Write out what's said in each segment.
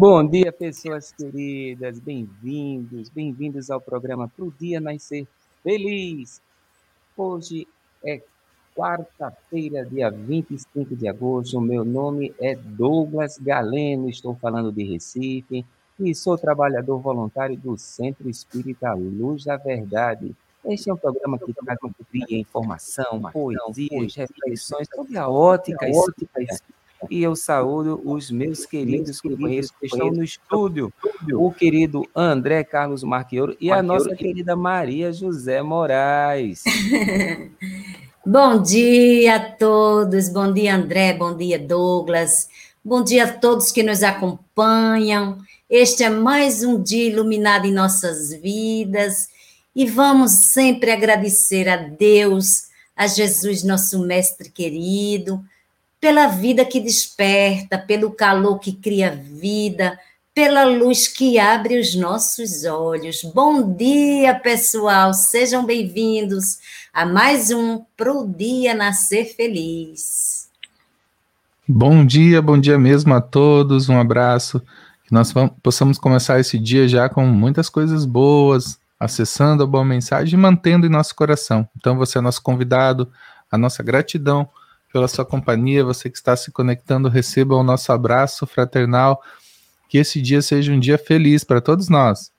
Bom dia, pessoas queridas, bem-vindos, bem-vindos ao programa Pro Dia Nascer Feliz. Hoje é quarta-feira, dia 25 de agosto. O meu nome é Douglas Galeno, estou falando de Recife e sou trabalhador voluntário do Centro Espírita Luz da Verdade. Este é um programa que traz alegria, informação, poesias, reflexões sobre a ótica espírita e eu saúdo os meus queridos companheiros que estão no estúdio, o querido André Carlos Marquioro e a nossa querida Maria José Moraes. bom dia a todos, bom dia André, bom dia Douglas, bom dia a todos que nos acompanham. Este é mais um dia iluminado em nossas vidas. E vamos sempre agradecer a Deus, a Jesus, nosso mestre querido, pela vida que desperta, pelo calor que cria vida, pela luz que abre os nossos olhos. Bom dia, pessoal, sejam bem-vindos a mais um Pro Dia Nascer Feliz. Bom dia, bom dia mesmo a todos, um abraço, que nós vamos, possamos começar esse dia já com muitas coisas boas, acessando a boa mensagem e mantendo em nosso coração. Então, você é nosso convidado, a nossa gratidão pela sua companhia, você que está se conectando, receba o nosso abraço fraternal. Que esse dia seja um dia feliz para todos nós.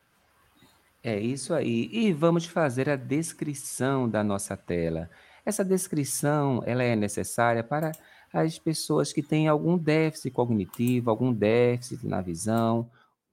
É isso aí. E vamos fazer a descrição da nossa tela. Essa descrição, ela é necessária para as pessoas que têm algum déficit cognitivo, algum déficit na visão,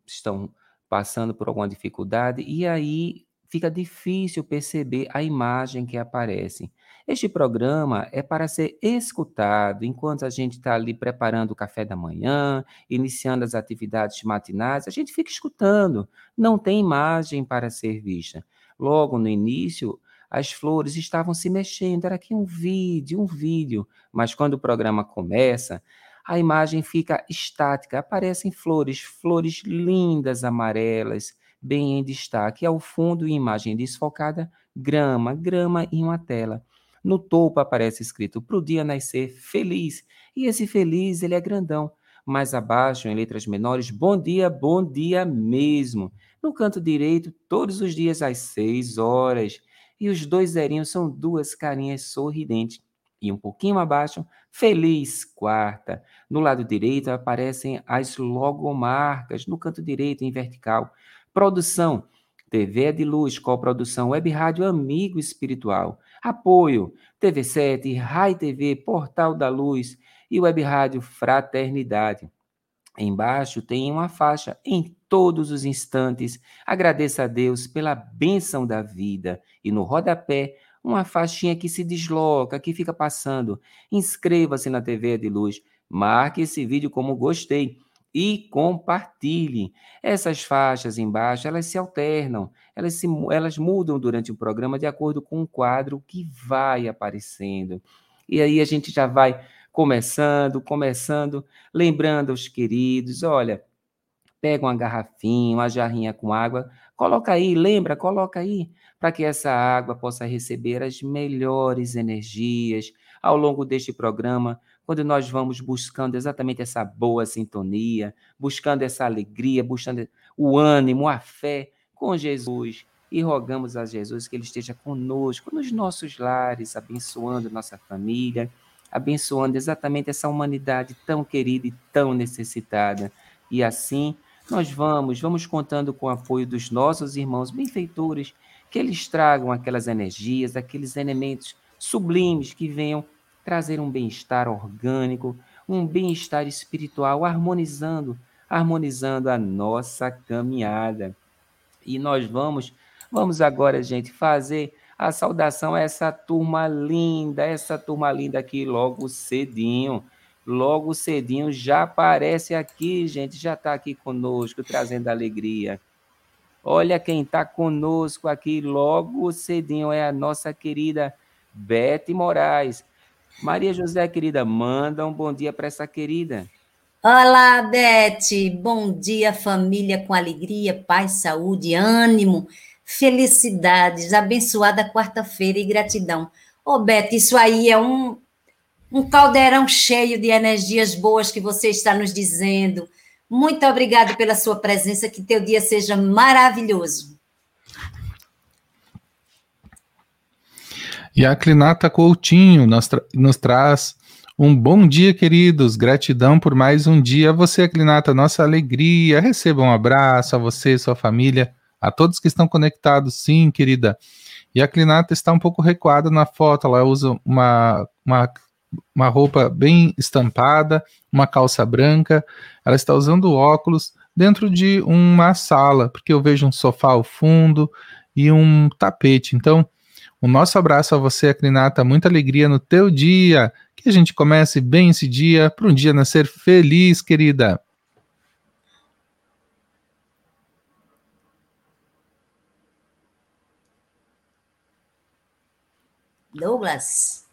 estão passando por alguma dificuldade e aí fica difícil perceber a imagem que aparece. Este programa é para ser escutado enquanto a gente está ali preparando o café da manhã, iniciando as atividades matinais, a gente fica escutando, não tem imagem para ser vista. Logo no início, as flores estavam se mexendo, era aqui um vídeo, um vídeo, mas quando o programa começa, a imagem fica estática, aparecem flores, flores lindas, amarelas, bem em destaque. Ao fundo, imagem desfocada, grama, grama em uma tela. No topo aparece escrito para o dia nascer feliz. E esse feliz, ele é grandão. Mais abaixo, em letras menores, bom dia, bom dia mesmo. No canto direito, todos os dias às seis horas. E os dois zerinhos são duas carinhas sorridentes. E um pouquinho abaixo, feliz quarta. No lado direito aparecem as logomarcas, no canto direito, em vertical. Produção, TV é de Luz, coprodução Web Rádio Amigo Espiritual. Apoio: TV7, Rai TV, Portal da Luz e Web Rádio Fraternidade. Embaixo tem uma faixa em todos os instantes. Agradeça a Deus pela bênção da vida. E no rodapé, uma faixinha que se desloca, que fica passando. Inscreva-se na TV de Luz. Marque esse vídeo como gostei e compartilhe. Essas faixas embaixo, elas se alternam, elas, se, elas mudam durante o programa de acordo com o quadro que vai aparecendo. E aí a gente já vai começando, começando, lembrando aos queridos, olha, pega uma garrafinha, uma jarrinha com água, coloca aí, lembra, coloca aí, para que essa água possa receber as melhores energias ao longo deste programa, quando nós vamos buscando exatamente essa boa sintonia, buscando essa alegria, buscando o ânimo, a fé com Jesus e rogamos a Jesus que ele esteja conosco nos nossos lares, abençoando nossa família, abençoando exatamente essa humanidade tão querida e tão necessitada. E assim nós vamos, vamos contando com o apoio dos nossos irmãos benfeitores, que eles tragam aquelas energias, aqueles elementos sublimes que venham trazer um bem-estar orgânico, um bem-estar espiritual, harmonizando, harmonizando a nossa caminhada. E nós vamos, vamos agora, gente, fazer a saudação a essa turma linda, essa turma linda aqui logo cedinho. Logo cedinho já aparece aqui, gente, já está aqui conosco, trazendo alegria. Olha quem está conosco aqui logo cedinho é a nossa querida Bete Moraes. Maria José, querida, manda um bom dia para essa querida. Olá, Bete. Bom dia, família, com alegria, paz, saúde, ânimo, felicidades, abençoada quarta-feira e gratidão. Ô, oh, Bete, isso aí é um, um caldeirão cheio de energias boas que você está nos dizendo. Muito obrigada pela sua presença, que teu dia seja maravilhoso. E a Clinata Coutinho nos, tra nos traz um bom dia, queridos. Gratidão por mais um dia. A você, Clinata, nossa alegria. Receba um abraço a você, sua família, a todos que estão conectados, sim, querida. E a Clinata está um pouco recuada na foto. Ela usa uma, uma, uma roupa bem estampada, uma calça branca. Ela está usando óculos dentro de uma sala, porque eu vejo um sofá ao fundo e um tapete. Então, o nosso abraço a você, Acrinata, muita alegria no teu dia. Que a gente comece bem esse dia para um dia nascer feliz, querida. Douglas.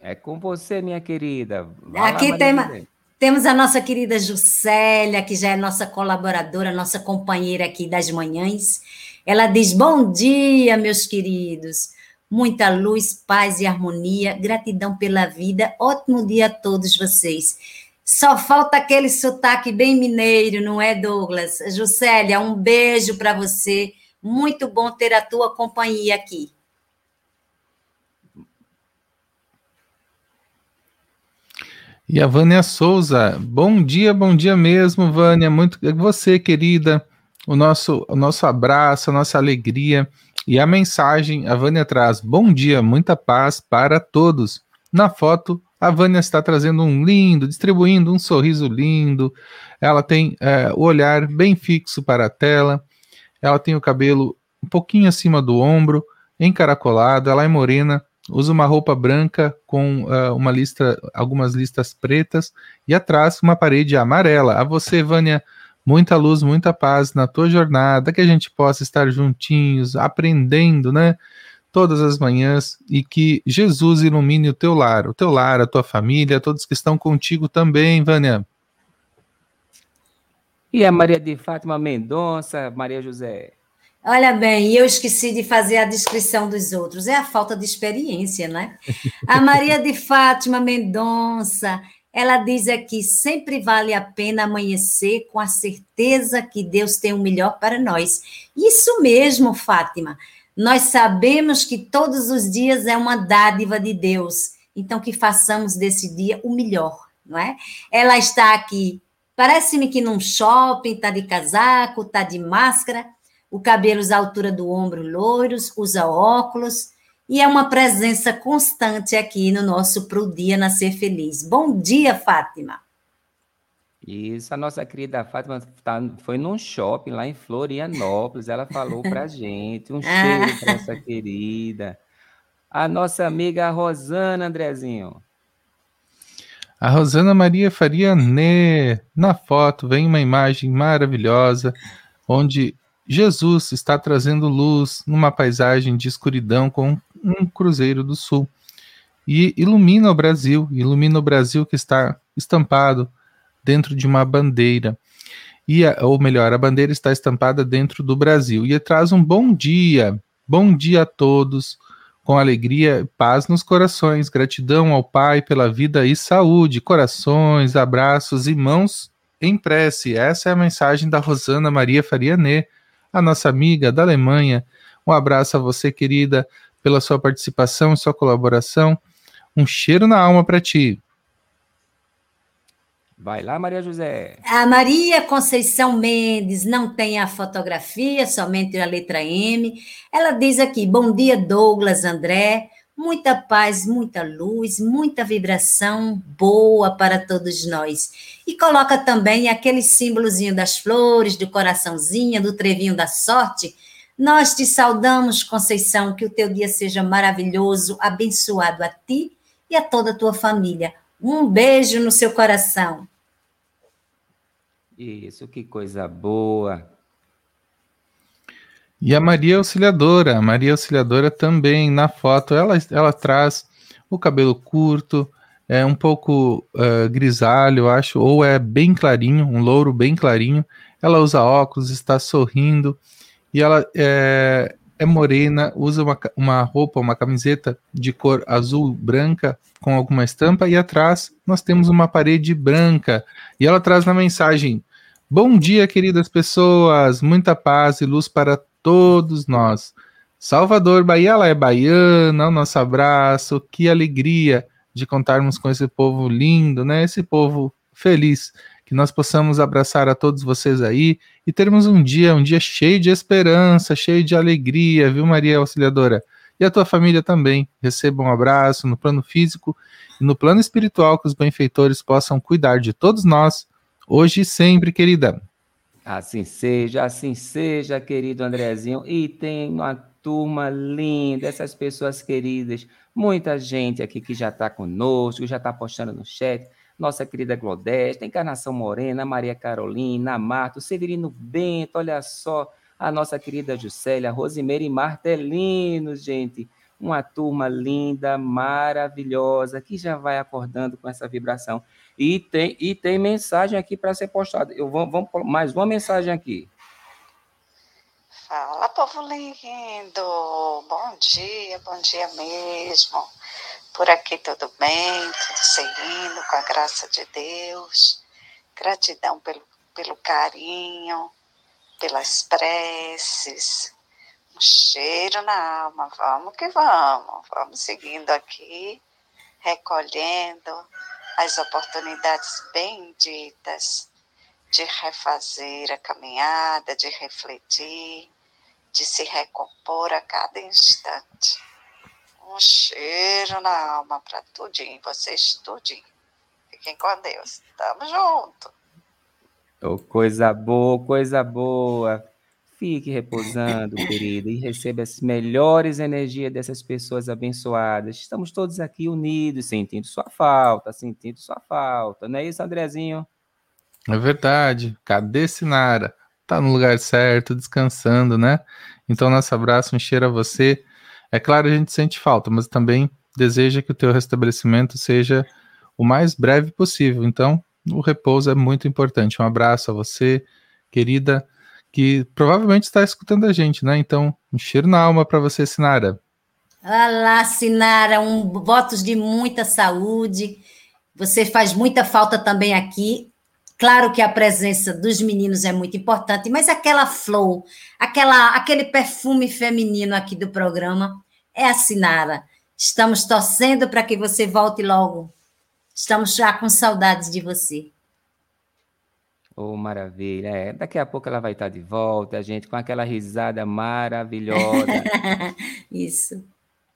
É com você, minha querida. Vai Aqui lá, tem, temos a nossa querida Juscelia, que já é nossa colaboradora, nossa companheira aqui das manhãs. Ela diz: Bom dia, meus queridos muita luz, paz e harmonia, gratidão pela vida, ótimo dia a todos vocês. Só falta aquele sotaque bem mineiro, não é, Douglas? Juscelia, um beijo para você. Muito bom ter a tua companhia aqui. E a Vânia Souza, bom dia, bom dia mesmo, Vânia. Muito você, querida. O nosso, o nosso abraço, a nossa alegria. E a mensagem, a Vânia traz: Bom dia, muita paz para todos. Na foto, a Vânia está trazendo um lindo, distribuindo um sorriso lindo. Ela tem é, o olhar bem fixo para a tela. Ela tem o cabelo um pouquinho acima do ombro, encaracolado. Ela é morena, usa uma roupa branca com uh, uma lista, algumas listas pretas e atrás uma parede amarela. A você, Vânia muita luz, muita paz na tua jornada, que a gente possa estar juntinhos, aprendendo, né? Todas as manhãs e que Jesus ilumine o teu lar, o teu lar, a tua família, todos que estão contigo também, Vânia. E a Maria de Fátima Mendonça, Maria José. Olha bem, eu esqueci de fazer a descrição dos outros. É a falta de experiência, né? A Maria de Fátima Mendonça, ela diz aqui: sempre vale a pena amanhecer com a certeza que Deus tem o melhor para nós. Isso mesmo, Fátima. Nós sabemos que todos os dias é uma dádiva de Deus. Então, que façamos desse dia o melhor, não é? Ela está aqui, parece-me que num shopping, está de casaco, está de máscara, o cabelo à altura do ombro loiros, usa óculos, e é uma presença constante aqui no nosso Pro Dia Nascer Feliz. Bom dia, Fátima. Isso, a nossa querida Fátima tá, foi num shopping lá em Florianópolis, ela falou para gente, um ah. cheiro para essa querida. A nossa amiga Rosana Andrezinho. A Rosana Maria Faria Nê, na foto, vem uma imagem maravilhosa, onde Jesus está trazendo luz numa paisagem de escuridão com um cruzeiro do sul. E ilumina o Brasil, ilumina o Brasil que está estampado dentro de uma bandeira. E a, ou melhor, a bandeira está estampada dentro do Brasil e traz um bom dia. Bom dia a todos, com alegria paz nos corações. Gratidão ao Pai pela vida e saúde. Corações, abraços e mãos em prece. Essa é a mensagem da Rosana Maria Faria Nê, a nossa amiga da Alemanha. Um abraço a você, querida pela sua participação e sua colaboração. Um cheiro na alma para ti. Vai lá, Maria José. A Maria Conceição Mendes não tem a fotografia, somente a letra M. Ela diz aqui: Bom dia, Douglas, André. Muita paz, muita luz, muita vibração boa para todos nós. E coloca também aquele símbolozinho das flores, do coraçãozinho, do trevinho da sorte nós te saudamos, Conceição, que o teu dia seja maravilhoso, abençoado a ti e a toda a tua família. Um beijo no seu coração. Isso, que coisa boa. E a Maria Auxiliadora, a Maria Auxiliadora também na foto, ela, ela traz o cabelo curto, é um pouco uh, grisalho, acho, ou é bem clarinho, um louro bem clarinho. Ela usa óculos, está sorrindo e ela é, é morena, usa uma, uma roupa, uma camiseta de cor azul branca com alguma estampa e atrás nós temos uma parede branca e ela traz na mensagem Bom dia, queridas pessoas, muita paz e luz para todos nós. Salvador, Bahia, ela é baiana, o nosso abraço, que alegria de contarmos com esse povo lindo, né? Esse povo feliz, que nós possamos abraçar a todos vocês aí e termos um dia, um dia cheio de esperança, cheio de alegria, viu, Maria Auxiliadora? E a tua família também. Receba um abraço no plano físico e no plano espiritual, que os benfeitores possam cuidar de todos nós hoje e sempre, querida. Assim seja, assim seja, querido Andrezinho. E tem uma turma linda, essas pessoas queridas, muita gente aqui que já está conosco, já está postando no chat. Nossa querida Glodeste, Encarnação Morena, Maria Carolina, Marta, o Severino Bento, olha só, a nossa querida Juscelia, Rosimeire Martelino, gente uma turma linda, maravilhosa, que já vai acordando com essa vibração. E tem, e tem mensagem aqui para ser postada. Eu vou, vamos mais uma mensagem aqui. Fala, povo lindo! Bom dia, bom dia mesmo. Por aqui tudo bem, tudo seguindo, com a graça de Deus. Gratidão pelo, pelo carinho, pelas preces, um cheiro na alma. Vamos que vamos, vamos seguindo aqui, recolhendo as oportunidades benditas de refazer a caminhada, de refletir, de se recompor a cada instante. Um cheiro na alma para tudinho, vocês tudinho. Fiquem com Deus. Tamo junto. Oh, coisa boa, coisa boa. Fique repousando, querida, e receba as melhores energias dessas pessoas abençoadas. Estamos todos aqui unidos, sentindo sua falta, sentindo sua falta. Não é isso, Andrezinho? É verdade. Cadê Sinara? Tá no lugar certo, descansando, né? Então, nosso abraço, um cheiro a você. É claro, a gente sente falta, mas também deseja que o teu restabelecimento seja o mais breve possível. Então, o repouso é muito importante. Um abraço a você, querida que provavelmente está escutando a gente, né? Então, um cheiro na alma para você, Sinara. Olá, Sinara, um votos de muita saúde. Você faz muita falta também aqui. Claro que a presença dos meninos é muito importante, mas aquela flor, aquela, aquele perfume feminino aqui do programa é a Sinara. Estamos torcendo para que você volte logo. Estamos já com saudades de você. Oh, maravilha. É, daqui a pouco ela vai estar de volta, a gente com aquela risada maravilhosa. isso.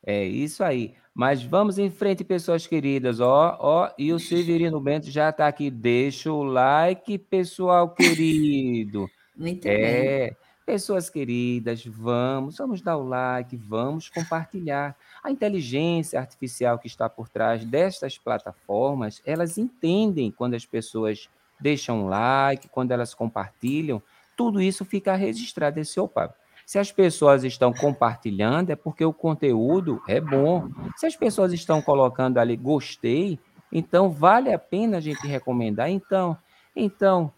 É isso aí. Mas vamos em frente, pessoas queridas. Ó, ó, e o Severino Bento já está aqui. Deixa o like, pessoal querido. Muito é, bem. Pessoas queridas, vamos, vamos dar o like, vamos compartilhar. A inteligência artificial que está por trás destas plataformas, elas entendem quando as pessoas deixam um like, quando elas compartilham, tudo isso fica registrado esse opa. Se as pessoas estão compartilhando, é porque o conteúdo é bom. Se as pessoas estão colocando ali gostei, então vale a pena a gente recomendar. Então, então,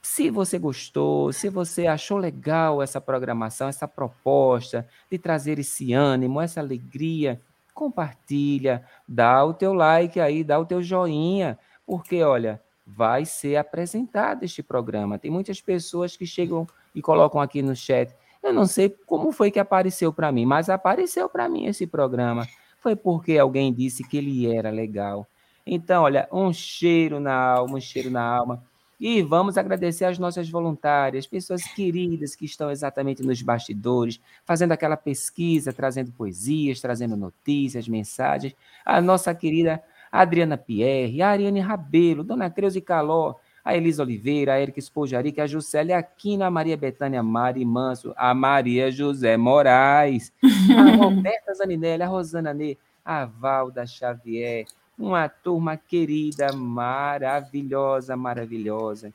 se você gostou, se você achou legal essa programação, essa proposta de trazer esse ânimo, essa alegria, compartilha, dá o teu like aí, dá o teu joinha, porque olha, vai ser apresentado este programa. Tem muitas pessoas que chegam e colocam aqui no chat. Eu não sei como foi que apareceu para mim, mas apareceu para mim esse programa. Foi porque alguém disse que ele era legal. Então, olha, um cheiro na alma, um cheiro na alma. E vamos agradecer às nossas voluntárias, pessoas queridas que estão exatamente nos bastidores, fazendo aquela pesquisa, trazendo poesias, trazendo notícias, mensagens. A nossa querida a Adriana Pierre, a Ariane Rabelo, Dona Creuze Caló, a Elisa Oliveira, a Erika Espojarica, a Juscelia Aquina, a Maria Betânia Mari Manso, a Maria José Moraes, a Roberta Zaninelli, a Rosana Nê, a Valda Xavier, uma turma querida, maravilhosa, maravilhosa.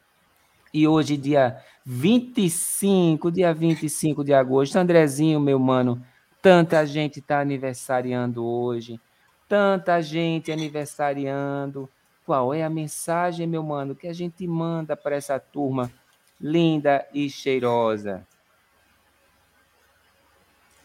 E hoje, dia 25, dia 25 de agosto, Andrezinho, meu mano, tanta gente está aniversariando hoje tanta gente aniversariando. Qual é a mensagem, meu mano, que a gente manda para essa turma linda e cheirosa?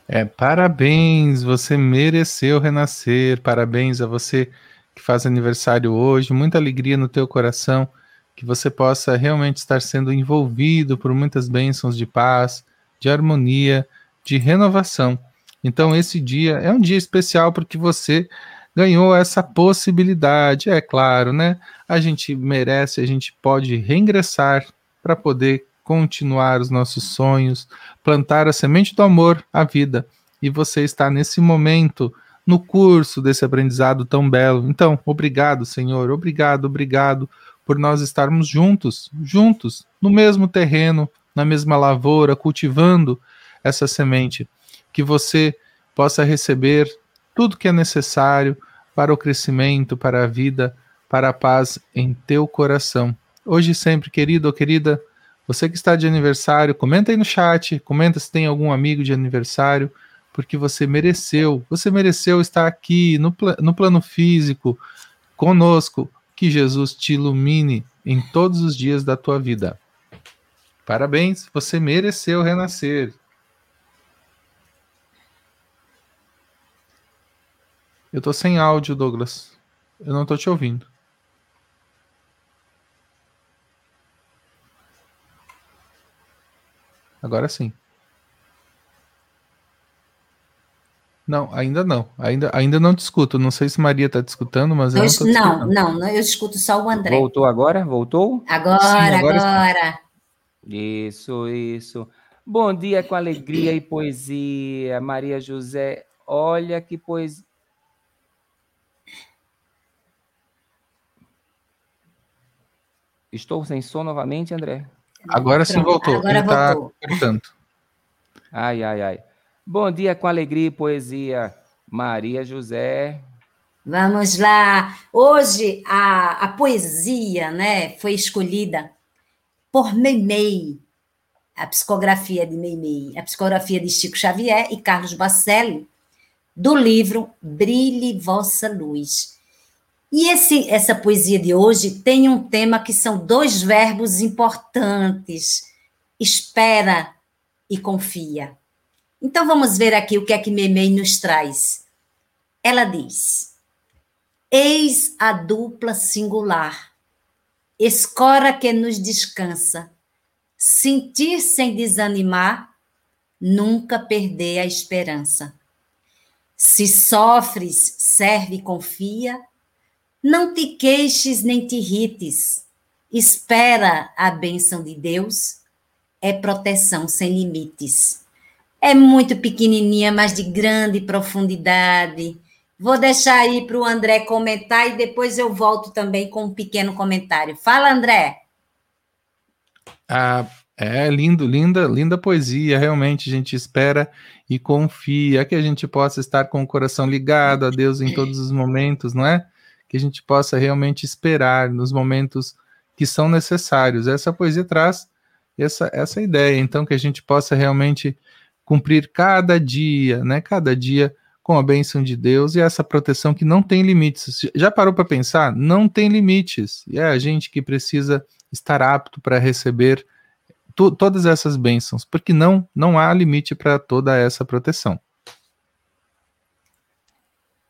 É, parabéns, você mereceu renascer. Parabéns a você que faz aniversário hoje. Muita alegria no teu coração que você possa realmente estar sendo envolvido por muitas bênçãos de paz, de harmonia, de renovação. Então, esse dia é um dia especial porque você ganhou essa possibilidade, é claro, né? A gente merece, a gente pode reingressar para poder continuar os nossos sonhos, plantar a semente do amor à vida. E você está nesse momento no curso desse aprendizado tão belo. Então, obrigado, Senhor, obrigado, obrigado por nós estarmos juntos, juntos, no mesmo terreno, na mesma lavoura, cultivando essa semente. Que você possa receber tudo que é necessário para o crescimento, para a vida, para a paz em teu coração. Hoje sempre, querido ou querida, você que está de aniversário, comenta aí no chat, comenta se tem algum amigo de aniversário, porque você mereceu, você mereceu estar aqui no, no plano físico, conosco, que Jesus te ilumine em todos os dias da tua vida. Parabéns, você mereceu renascer. Eu tô sem áudio, Douglas. Eu não tô te ouvindo. Agora sim. Não, ainda não. Ainda, ainda não te escuto. Não sei se Maria está te escutando, mas eu, eu não, não, não, eu escuto só o André. Voltou agora? Voltou? Agora, Sim, agora. agora. Isso, isso. Bom dia com alegria e poesia, Maria José. Olha que poesia. Estou sem som novamente, André? Agora sim voltou. Agora Ele tá voltou. Tá ai, ai, ai. Bom dia com alegria e poesia, Maria José. Vamos lá. Hoje a, a poesia, né, foi escolhida por Meimei, a psicografia de Meimei, a psicografia de Chico Xavier e Carlos Bacelli, do livro Brilhe Vossa Luz. E esse, essa poesia de hoje tem um tema que são dois verbos importantes: espera e confia. Então vamos ver aqui o que é que Memei nos traz. Ela diz: Eis a dupla singular, escora que nos descansa, sentir sem desanimar, nunca perder a esperança. Se sofres, serve e confia, não te queixes nem te irrites. Espera a bênção de Deus, é proteção sem limites. É muito pequenininha, mas de grande profundidade. Vou deixar aí para o André comentar e depois eu volto também com um pequeno comentário. Fala, André. Ah, é lindo, linda, linda poesia. Realmente a gente espera e confia que a gente possa estar com o coração ligado a Deus em todos os momentos, não é? Que a gente possa realmente esperar nos momentos que são necessários. Essa poesia traz essa, essa ideia, então, que a gente possa realmente cumprir cada dia, né? Cada dia com a bênção de Deus e essa proteção que não tem limites. Já parou para pensar? Não tem limites. E é a gente que precisa estar apto para receber todas essas bênçãos, porque não, não há limite para toda essa proteção.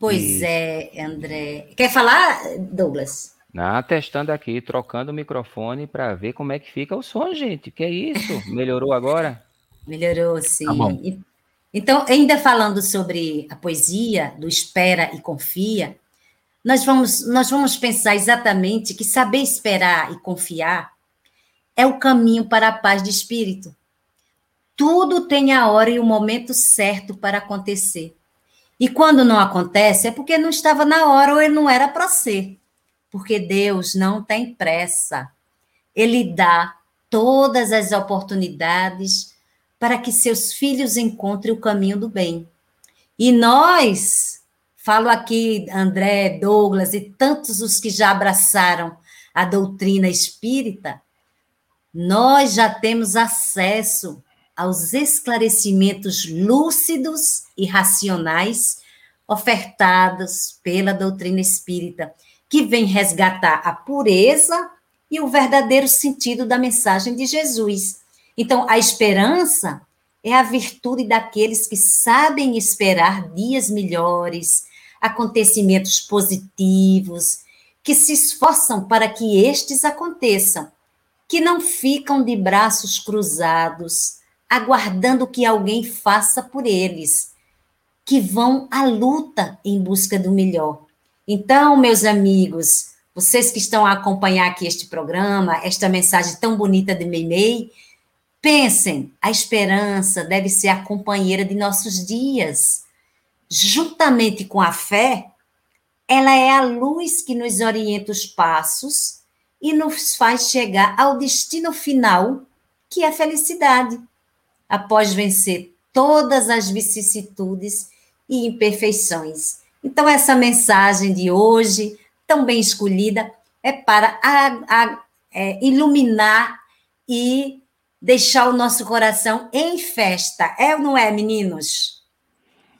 Pois é, André. Quer falar, Douglas? Ah, testando aqui, trocando o microfone para ver como é que fica o som, gente. Que é isso? Melhorou agora? Melhorou, sim. Tá bom. Então, ainda falando sobre a poesia do espera e confia, nós vamos, nós vamos pensar exatamente que saber esperar e confiar é o caminho para a paz de espírito. Tudo tem a hora e o momento certo para acontecer. E quando não acontece, é porque não estava na hora ou ele não era para ser. Porque Deus não tem pressa. Ele dá todas as oportunidades para que seus filhos encontrem o caminho do bem. E nós, falo aqui André, Douglas e tantos os que já abraçaram a doutrina espírita, nós já temos acesso aos esclarecimentos lúcidos e racionais ofertados pela doutrina espírita, que vem resgatar a pureza e o verdadeiro sentido da mensagem de Jesus. Então, a esperança é a virtude daqueles que sabem esperar dias melhores, acontecimentos positivos, que se esforçam para que estes aconteçam, que não ficam de braços cruzados, aguardando que alguém faça por eles, que vão à luta em busca do melhor. Então, meus amigos, vocês que estão a acompanhar aqui este programa, esta mensagem tão bonita de Meimei, pensem, a esperança deve ser a companheira de nossos dias. Juntamente com a fé, ela é a luz que nos orienta os passos e nos faz chegar ao destino final, que é a felicidade, após vencer todas as vicissitudes e imperfeições. Então, essa mensagem de hoje, tão bem escolhida, é para a, a, é, iluminar e deixar o nosso coração em festa. É ou não é, meninos?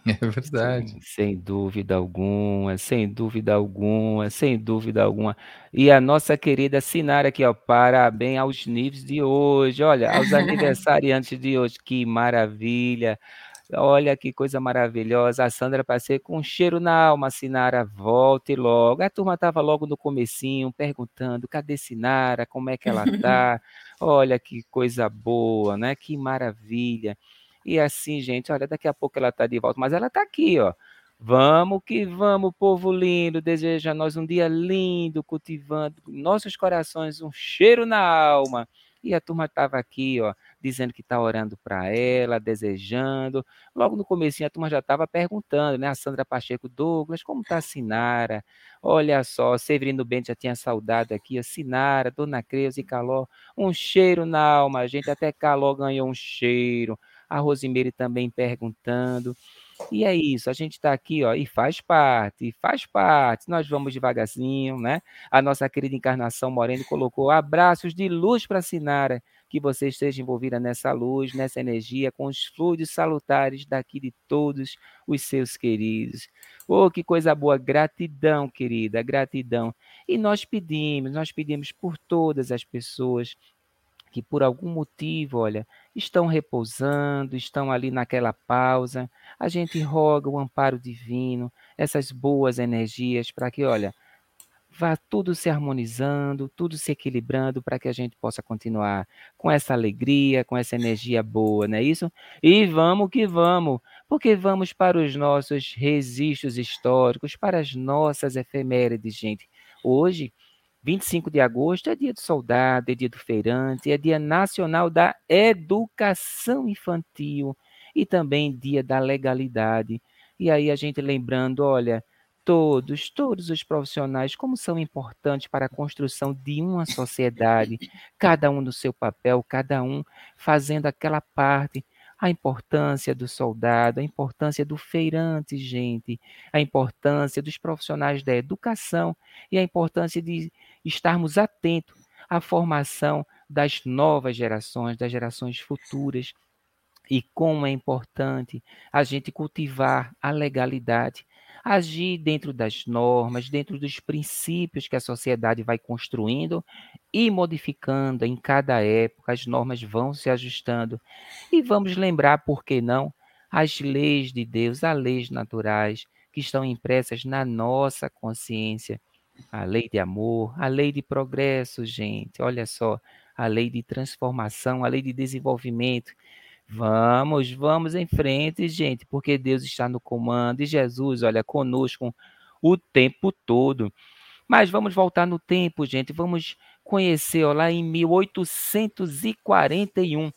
É verdade. Sem dúvida alguma, sem dúvida alguma, sem dúvida alguma. E a nossa querida Sinara aqui, ó, parabéns aos níveis de hoje. Olha, aos aniversariantes de hoje, que maravilha. Olha que coisa maravilhosa. A Sandra passei com um cheiro na alma, Sinara, volte logo. A turma estava logo no comecinho perguntando, cadê Sinara? Como é que ela tá? Olha que coisa boa, né? Que maravilha. E assim, gente, olha, daqui a pouco ela está de volta, mas ela está aqui, ó. Vamos que vamos, povo lindo, deseja a nós um dia lindo, cultivando nossos corações um cheiro na alma. E a turma estava aqui, ó, dizendo que está orando para ela, desejando. Logo no começo a turma já estava perguntando, né? A Sandra Pacheco, Douglas, como está a Sinara? Olha só, Severino Bento já tinha saudade aqui, a Sinara, Dona Creuza e Caló, um cheiro na alma, gente até Caló ganhou um cheiro a Rosimeire também perguntando. E é isso, a gente está aqui, ó, e faz parte, faz parte. Nós vamos devagarzinho, né? A nossa querida Encarnação Moreno colocou abraços de luz para a Sinara, que você esteja envolvida nessa luz, nessa energia, com os fluidos salutares daqui de todos os seus queridos. Oh, que coisa boa, gratidão, querida, gratidão. E nós pedimos, nós pedimos por todas as pessoas que por algum motivo, olha, estão repousando, estão ali naquela pausa. A gente roga o amparo divino, essas boas energias para que, olha, vá tudo se harmonizando, tudo se equilibrando para que a gente possa continuar com essa alegria, com essa energia boa, não é isso? E vamos que vamos, porque vamos para os nossos registros históricos, para as nossas efemérides, gente. Hoje 25 de agosto é dia do soldado, é dia do feirante, é dia nacional da educação infantil e também dia da legalidade. E aí a gente lembrando, olha, todos, todos os profissionais, como são importantes para a construção de uma sociedade, cada um no seu papel, cada um fazendo aquela parte a importância do soldado, a importância do feirante, gente, a importância dos profissionais da educação e a importância de estarmos atentos à formação das novas gerações, das gerações futuras. E como é importante a gente cultivar a legalidade, agir dentro das normas, dentro dos princípios que a sociedade vai construindo e modificando em cada época, as normas vão se ajustando. E vamos lembrar, por que não, as leis de Deus, as leis naturais que estão impressas na nossa consciência. A lei de amor, a lei de progresso, gente, olha só, a lei de transformação, a lei de desenvolvimento. Vamos, vamos em frente, gente, porque Deus está no comando e Jesus, olha, conosco o tempo todo. Mas vamos voltar no tempo, gente. Vamos conhecer, ó, lá em 1841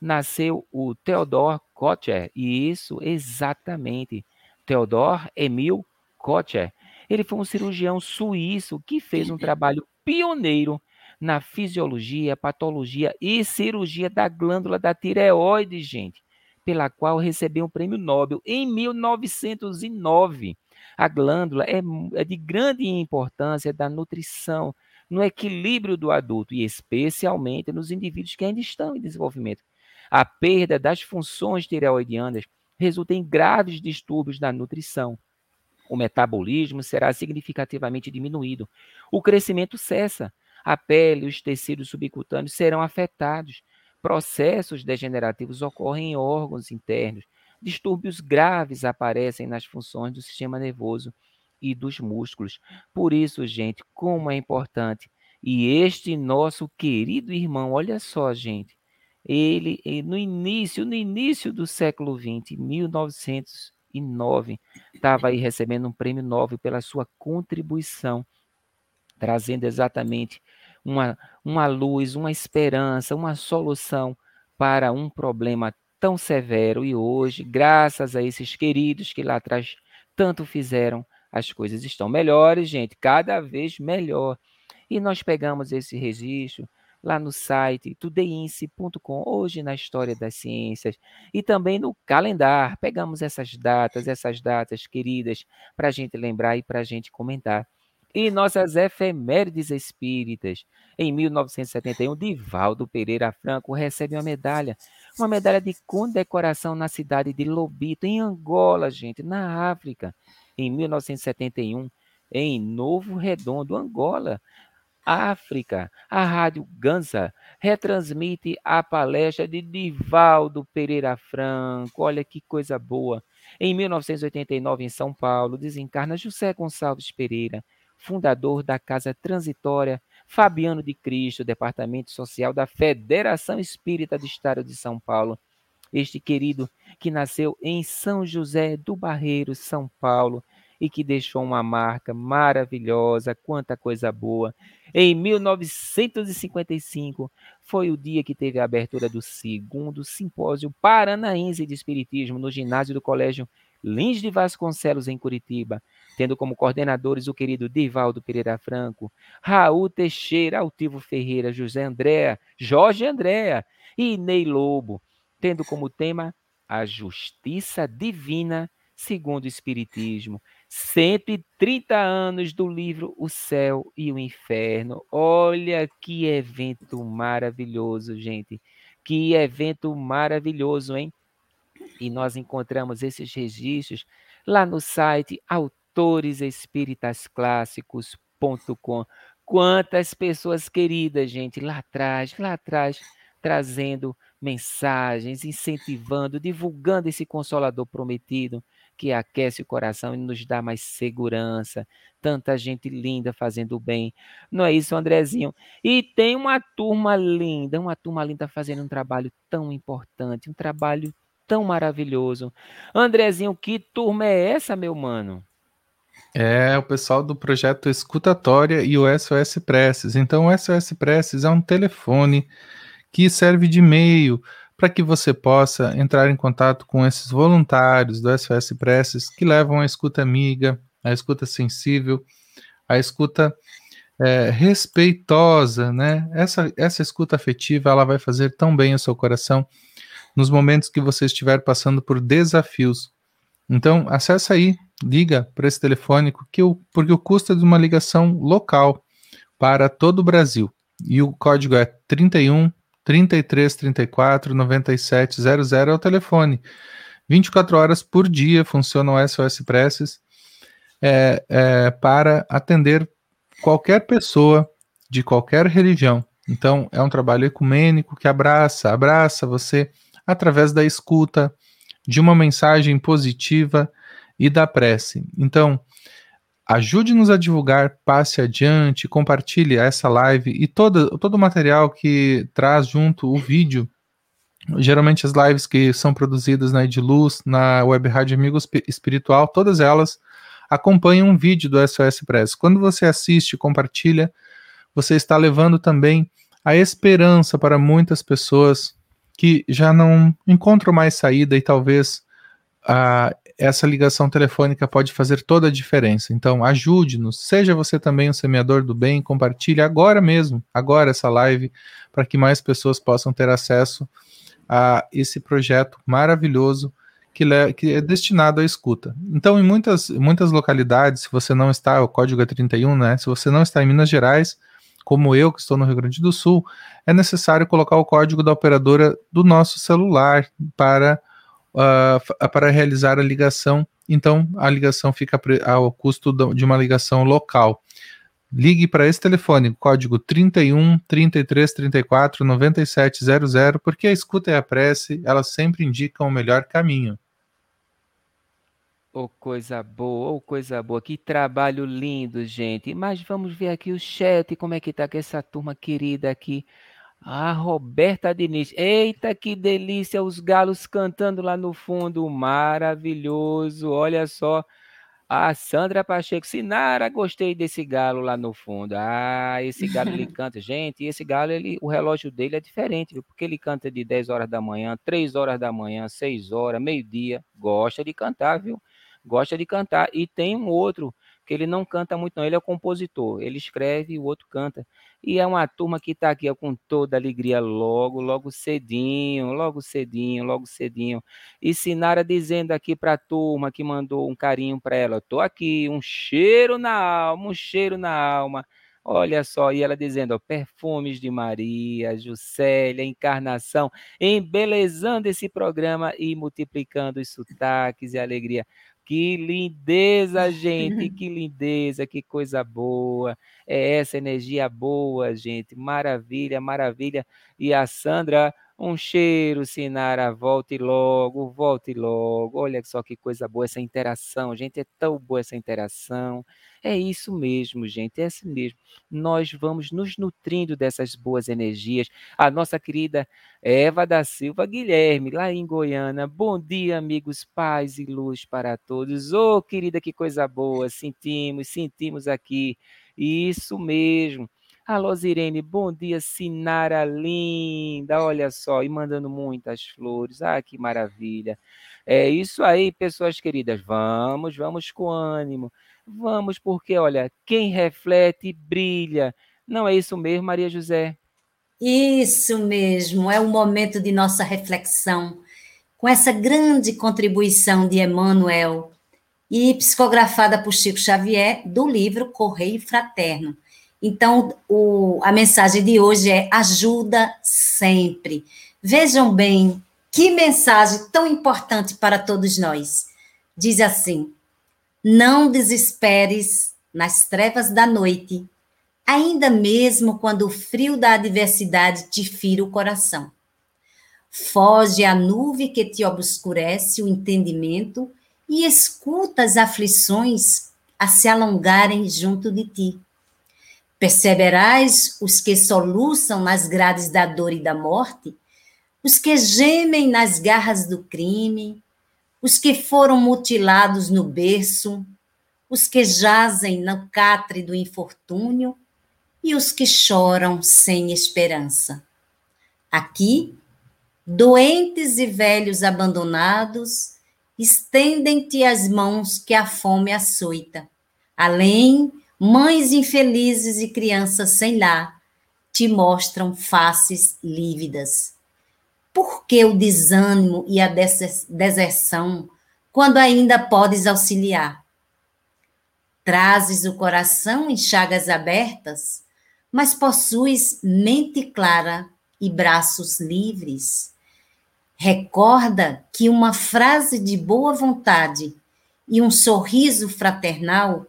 nasceu o Theodor Kotcher. E isso, exatamente. Theodor Emil Kotcher. Ele foi um cirurgião suíço que fez um trabalho pioneiro na fisiologia, patologia e cirurgia da glândula da tireoide, gente, pela qual recebeu um prêmio Nobel em 1909. A glândula é, é de grande importância da nutrição, no equilíbrio do adulto e especialmente nos indivíduos que ainda estão em desenvolvimento. A perda das funções tireoidianas resulta em graves distúrbios na nutrição. O metabolismo será significativamente diminuído. O crescimento cessa, a pele e os tecidos subcutâneos serão afetados. Processos degenerativos ocorrem em órgãos internos. Distúrbios graves aparecem nas funções do sistema nervoso. e dos músculos. Por isso, gente, como é importante. E este nosso querido irmão, olha só, gente, ele no início, no início do século XX, 1909, estava aí recebendo um prêmio Nobel pela sua contribuição, trazendo exatamente uma, uma luz, uma esperança, uma solução para um problema tão severo. E hoje, graças a esses queridos que lá atrás tanto fizeram, as coisas estão melhores, gente, cada vez melhor. E nós pegamos esse registro lá no site tudeince.com, hoje na História das Ciências, e também no calendário. Pegamos essas datas, essas datas queridas, para a gente lembrar e para a gente comentar. E nossas efemérides espíritas. Em 1971, Divaldo Pereira Franco recebe uma medalha, uma medalha de condecoração na cidade de Lobito, em Angola, gente, na África. Em 1971, em Novo Redondo, Angola, África, a Rádio Gansa retransmite a palestra de Divaldo Pereira Franco. Olha que coisa boa. Em 1989, em São Paulo, desencarna José Gonçalves Pereira, fundador da Casa Transitória Fabiano de Cristo, Departamento Social da Federação Espírita do Estado de São Paulo. Este querido que nasceu em São José do Barreiro, São Paulo, e que deixou uma marca maravilhosa, quanta coisa boa. Em 1955 foi o dia que teve a abertura do segundo simpósio paranaense de espiritismo no ginásio do Colégio Lins de Vasconcelos em Curitiba, tendo como coordenadores o querido Divaldo Pereira Franco, Raul Teixeira, Altivo Ferreira, José Andréa, Jorge Andréa e Ney Lobo, tendo como tema a justiça divina segundo o Espiritismo. 130 anos do livro O Céu e o Inferno. Olha que evento maravilhoso, gente. Que evento maravilhoso, hein? E nós encontramos esses registros lá no site autoresespiritasclássicos.com. Quantas pessoas queridas, gente, lá atrás, lá atrás, trazendo mensagens, incentivando, divulgando esse consolador prometido que aquece o coração e nos dá mais segurança. Tanta gente linda fazendo bem. Não é isso, Andrezinho? E tem uma turma linda, uma turma linda fazendo um trabalho tão importante, um trabalho tão maravilhoso. Andrezinho, que turma é essa, meu mano? É o pessoal do projeto Escutatória e o SOS Preces. Então, o SOS Preces é um telefone que serve de meio para que você possa entrar em contato com esses voluntários do SOS Preces que levam a escuta amiga, a escuta sensível, a escuta é, respeitosa, né? Essa, essa escuta afetiva, ela vai fazer tão bem ao seu coração nos momentos que você estiver passando por desafios. Então, acessa aí, liga para esse telefônico, que o, porque o custo é de uma ligação local para todo o Brasil. E o código é 31 33 34 97 00 é o telefone. 24 horas por dia funciona SOS Preces é, é, para atender qualquer pessoa de qualquer religião. Então, é um trabalho ecumênico que abraça, abraça você através da escuta, de uma mensagem positiva e da prece. Então, Ajude-nos a divulgar, passe adiante, compartilhe essa live e todo, todo o material que traz junto o vídeo. Geralmente as lives que são produzidas na Ediluz, na Web Rádio Amigo Espiritual, todas elas acompanham um vídeo do SOS Press. Quando você assiste e compartilha, você está levando também a esperança para muitas pessoas que já não encontram mais saída e talvez ah, essa ligação telefônica pode fazer toda a diferença. Então, ajude-nos, seja você também um semeador do bem, compartilhe agora mesmo, agora essa live, para que mais pessoas possam ter acesso a esse projeto maravilhoso que, que é destinado à escuta. Então, em muitas, muitas localidades, se você não está, o código é 31, né? Se você não está em Minas Gerais, como eu, que estou no Rio Grande do Sul, é necessário colocar o código da operadora do nosso celular para uh, para realizar a ligação. Então, a ligação fica ao custo de uma ligação local. Ligue para esse telefone, código 31 33 34 97 00, porque a escuta e a prece, elas sempre indicam o melhor caminho. Oh, coisa boa, oh, coisa boa. Que trabalho lindo, gente. Mas vamos ver aqui o chat, como é que tá com essa turma querida aqui. Ah, Roberta Diniz. Eita, que delícia, os galos cantando lá no fundo. Maravilhoso. Olha só. A Sandra Pacheco, Sinara, gostei desse galo lá no fundo. Ah, esse galo ele canta. Gente, esse galo, ele, o relógio dele é diferente, viu? porque ele canta de 10 horas da manhã, 3 horas da manhã, 6 horas, meio-dia. Gosta de cantar, viu? Gosta de cantar. E tem um outro que ele não canta muito, não. Ele é compositor. Ele escreve e o outro canta. E é uma turma que está aqui ó, com toda alegria logo, logo cedinho, logo cedinho, logo cedinho. E Sinara dizendo aqui para a turma que mandou um carinho para ela: estou aqui, um cheiro na alma, um cheiro na alma. Olha só, e ela dizendo, ó, perfumes de Maria, Juscelia, Encarnação, embelezando esse programa e multiplicando os sotaques e alegria. Que lindeza, gente, que lindeza, que coisa boa. É essa energia boa, gente. Maravilha, maravilha. E a Sandra, um cheiro, Sinara, volte logo, volte logo. Olha só que coisa boa essa interação, gente. É tão boa essa interação. É isso mesmo, gente, é assim mesmo. Nós vamos nos nutrindo dessas boas energias. A nossa querida Eva da Silva Guilherme, lá em Goiânia. Bom dia, amigos, paz e luz para todos. Ô, oh, querida, que coisa boa. Sentimos, sentimos aqui. Isso mesmo. Alô, Zirene, bom dia, Sinara linda, olha só, e mandando muitas flores, ah, que maravilha. É isso aí, pessoas queridas, vamos, vamos com ânimo. Vamos, porque olha, quem reflete brilha. Não é isso mesmo, Maria José? Isso mesmo, é o momento de nossa reflexão, com essa grande contribuição de Emmanuel e psicografada por Chico Xavier do livro Correio Fraterno. Então, o, a mensagem de hoje é ajuda sempre. Vejam bem que mensagem tão importante para todos nós. Diz assim: não desesperes nas trevas da noite, ainda mesmo quando o frio da adversidade te fira o coração. Foge à nuvem que te obscurece o entendimento e escuta as aflições a se alongarem junto de ti. Perceberás os que soluçam nas grades da dor e da morte, os que gemem nas garras do crime, os que foram mutilados no berço, os que jazem no catre do infortúnio e os que choram sem esperança. Aqui, doentes e velhos abandonados, estendem-te as mãos que a fome açoita. Além, mães infelizes e crianças sem lar te mostram faces lívidas. Por que o desânimo e a deserção, quando ainda podes auxiliar? Trazes o coração em chagas abertas, mas possuis mente clara e braços livres. Recorda que uma frase de boa vontade e um sorriso fraternal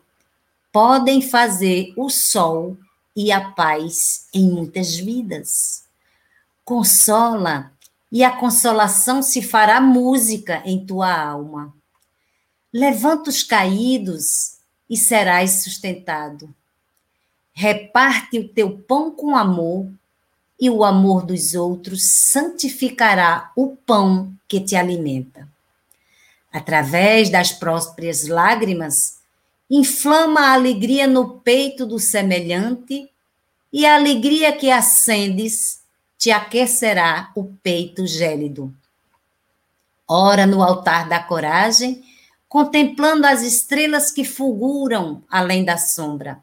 podem fazer o sol e a paz em muitas vidas. Consola e a consolação se fará música em tua alma. Levanta os caídos e serás sustentado. Reparte o teu pão com amor, e o amor dos outros santificará o pão que te alimenta. Através das próprias lágrimas, inflama a alegria no peito do semelhante, e a alegria que acendes te aquecerá o peito gélido. Ora no altar da coragem, contemplando as estrelas que fulguram além da sombra.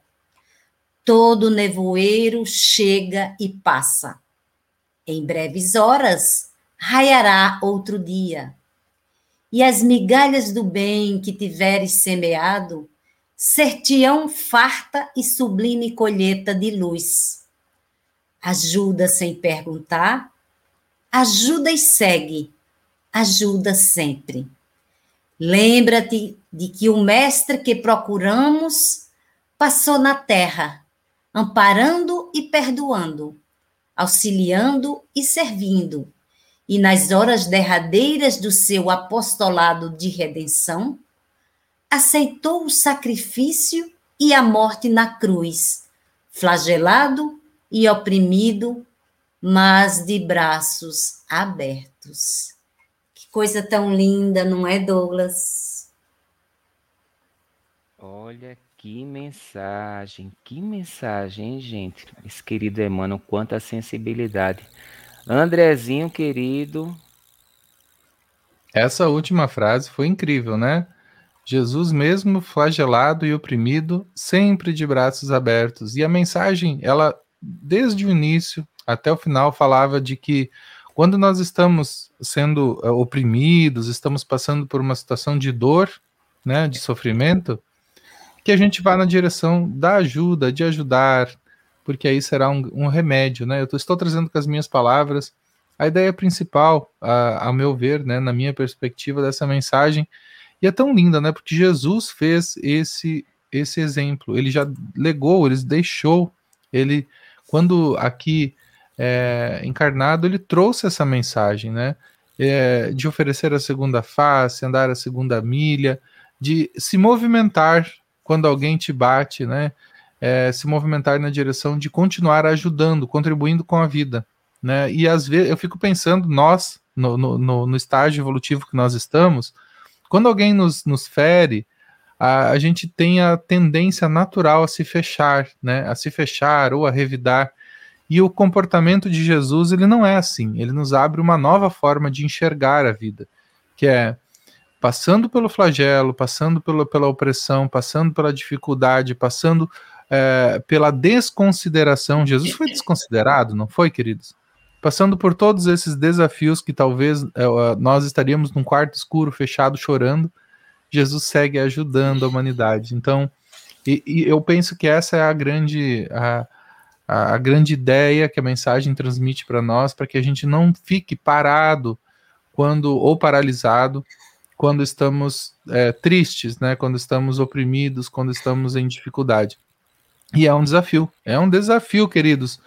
Todo nevoeiro chega e passa. Em breves horas, raiará outro dia. E as migalhas do bem que tiveres semeado, ser-te-ão farta e sublime colheita de luz ajuda sem perguntar, ajuda e segue, ajuda sempre. Lembra-te de que o mestre que procuramos passou na terra, amparando e perdoando, auxiliando e servindo, e nas horas derradeiras do seu apostolado de redenção, aceitou o sacrifício e a morte na cruz, flagelado e oprimido, mas de braços abertos. Que coisa tão linda, não é, Douglas? Olha que mensagem, que mensagem, hein, gente? Esse querido Emmanuel, quanta sensibilidade. Andrezinho, querido. Essa última frase foi incrível, né? Jesus, mesmo flagelado e oprimido, sempre de braços abertos. E a mensagem, ela, desde o início até o final, falava de que quando nós estamos sendo uh, oprimidos, estamos passando por uma situação de dor, né, de sofrimento, que a gente vá na direção da ajuda, de ajudar, porque aí será um, um remédio, né? Eu tô, estou trazendo com as minhas palavras a ideia principal, a, meu ver, né, na minha perspectiva dessa mensagem, e é tão linda, né? Porque Jesus fez esse esse exemplo. Ele já legou, ele deixou, ele quando aqui é, encarnado, ele trouxe essa mensagem, né? É, de oferecer a segunda face, andar a segunda milha, de se movimentar quando alguém te bate, né? É, se movimentar na direção de continuar ajudando, contribuindo com a vida, né? E às vezes eu fico pensando, nós, no, no, no estágio evolutivo que nós estamos, quando alguém nos, nos fere, a, a, gente tem a tendência natural a se fechar, né? A se fechar ou a revidar. E o comportamento de Jesus, ele não é assim. Ele nos abre uma nova forma de enxergar a vida, que é passando pelo flagelo, passando pela, pela opressão, passando pela dificuldade, passando é, pela desconsideração. Jesus foi desconsiderado, não foi, queridos? passando por todos esses desafios que talvez uh, nós estaríamos num quarto escuro, fechado, chorando, Jesus segue ajudando a humanidade. Então, e, e eu penso que essa é a grande a, a grande ideia que a mensagem transmite para nós, para que a gente não fique parado quando ou paralisado quando estamos é, tristes, né? Quando estamos oprimidos, quando estamos em dificuldade. E é um desafio, é um desafio, queridos,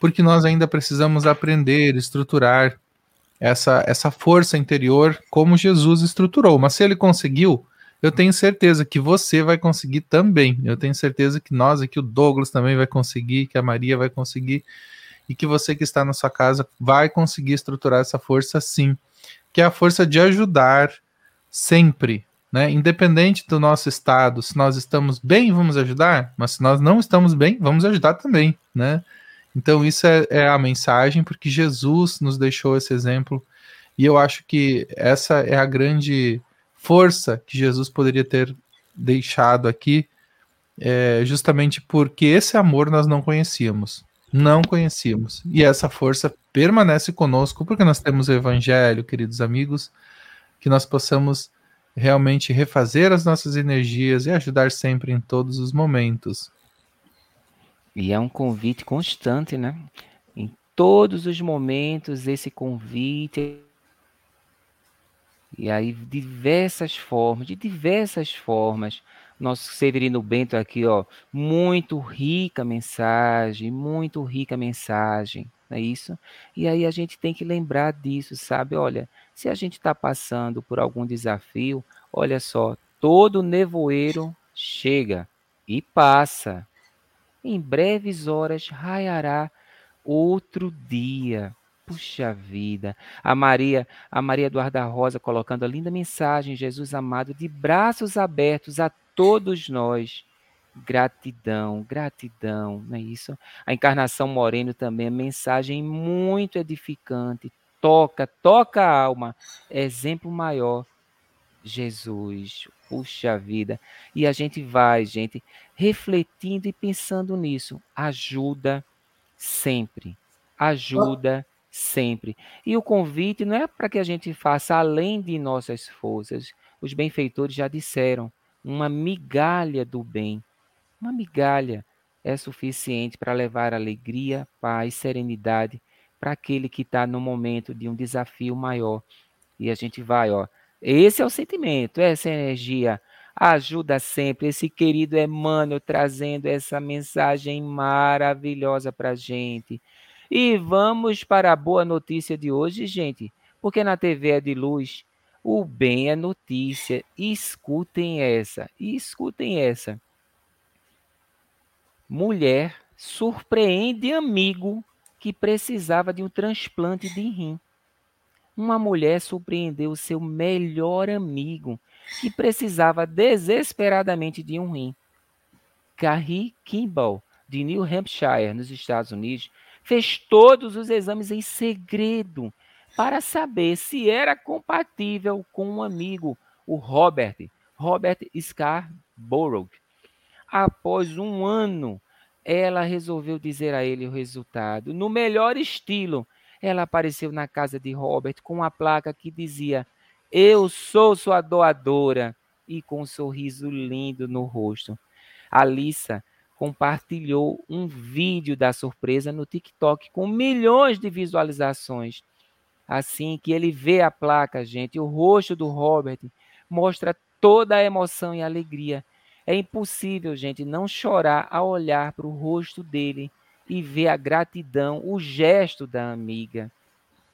porque nós ainda precisamos aprender, estruturar essa, essa força interior como Jesus estruturou. Mas se ele conseguiu, eu tenho certeza que você vai conseguir também. Eu tenho certeza que nós aqui, o Douglas também vai conseguir, que a Maria vai conseguir, e que você que está na sua casa vai conseguir estruturar essa força sim, que é a força de ajudar sempre, né? Independente do nosso estado, se nós estamos bem, vamos ajudar, mas se nós não estamos bem, vamos ajudar também, né? Então, isso é, é, a mensagem, porque Jesus nos deixou esse exemplo, e eu acho que essa é a grande força que Jesus poderia ter deixado aqui, é, justamente porque esse amor nós não conhecíamos. Não conhecíamos. E essa força permanece conosco, porque nós temos o Evangelho, queridos amigos, que nós possamos realmente refazer as nossas energias e ajudar sempre em todos os momentos. E é um convite constante, né? Em todos os momentos, esse convite. E aí, diversas formas, de diversas formas. Nosso Severino Bento aqui, ó, muito rica mensagem, muito rica mensagem, é isso? E aí a gente tem que lembrar disso, sabe? Olha, se a gente está passando por algum desafio, olha só, todo nevoeiro chega e passa. Em breves horas raiará outro dia. Puxa vida. A Maria, a Maria Eduarda Rosa colocando a linda mensagem, Jesus amado, de braços abertos a todos nós. Gratidão, gratidão, não é isso? A encarnação Moreno também, mensagem muito edificante. Toca, toca a alma. Exemplo maior Jesus, puxa vida. E a gente vai, gente, refletindo e pensando nisso. Ajuda sempre. Ajuda sempre. E o convite não é para que a gente faça além de nossas forças. Os benfeitores já disseram, uma migalha do bem. Uma migalha é suficiente para levar alegria, paz, serenidade para aquele que está no momento de um desafio maior. E a gente vai, ó, esse é o sentimento, essa energia ajuda sempre. Esse querido Emmanuel trazendo essa mensagem maravilhosa para gente. E vamos para a boa notícia de hoje, gente, porque na TV é de luz. O bem é notícia. Escutem essa. Escutem essa. Mulher surpreende amigo que precisava de um transplante de rim. Uma mulher surpreendeu seu melhor amigo que precisava desesperadamente de um rim. Carrie Kimball, de New Hampshire, nos Estados Unidos, fez todos os exames em segredo para saber se era compatível com um amigo, o Robert, Robert Scarborough. Após um ano, ela resolveu dizer a ele o resultado. No melhor estilo, ela apareceu na casa de Robert com uma placa que dizia: Eu sou sua doadora, e com um sorriso lindo no rosto. Alissa compartilhou um vídeo da surpresa no TikTok com milhões de visualizações. Assim que ele vê a placa, gente, o rosto do Robert mostra toda a emoção e alegria. É impossível, gente, não chorar ao olhar para o rosto dele e ver a gratidão, o gesto da amiga.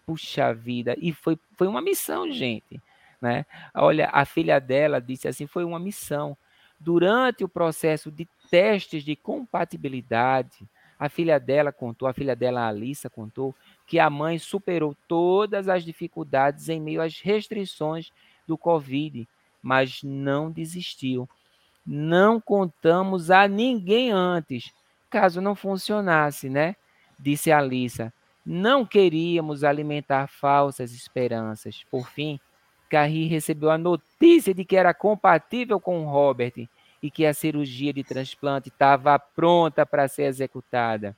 Puxa vida, e foi, foi uma missão, gente. Né? Olha, a filha dela disse assim: foi uma missão. Durante o processo de testes de compatibilidade, a filha dela contou, a filha dela, a Alissa, contou que a mãe superou todas as dificuldades em meio às restrições do Covid, mas não desistiu. Não contamos a ninguém antes, caso não funcionasse, né? Disse Alissa. Não queríamos alimentar falsas esperanças. Por fim, Carrie recebeu a notícia de que era compatível com Robert e que a cirurgia de transplante estava pronta para ser executada.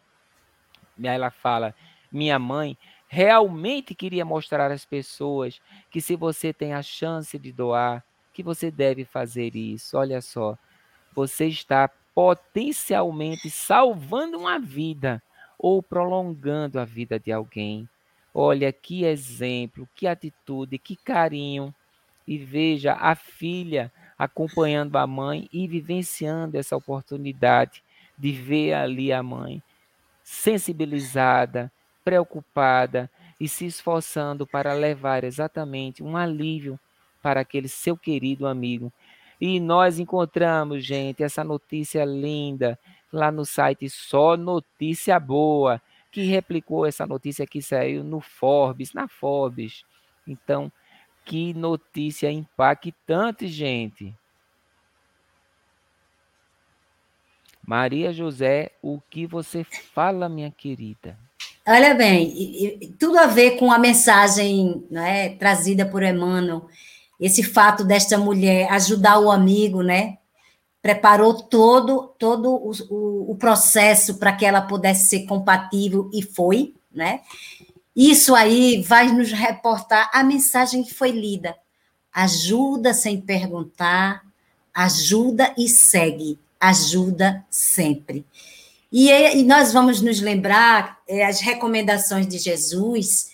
E aí ela fala: minha mãe realmente queria mostrar às pessoas que se você tem a chance de doar, que você deve fazer isso. Olha só, você está potencialmente salvando uma vida ou prolongando a vida de alguém. Olha que exemplo, que atitude, que carinho. E veja a filha acompanhando a mãe e vivenciando essa oportunidade de ver ali a mãe sensibilizada, preocupada e se esforçando para levar exatamente um alívio para aquele seu querido amigo e nós encontramos, gente, essa notícia linda lá no site Só Notícia Boa, que replicou essa notícia que saiu no Forbes, na Forbes. Então, que notícia impactante, gente. Maria José, o que você fala, minha querida? Olha bem, tudo a ver com a mensagem né, trazida por Emmanuel esse fato desta mulher ajudar o amigo, né? Preparou todo, todo o, o, o processo para que ela pudesse ser compatível e foi, né? Isso aí vai nos reportar a mensagem que foi lida. Ajuda sem perguntar, ajuda e segue, ajuda sempre. E, e nós vamos nos lembrar é, as recomendações de Jesus,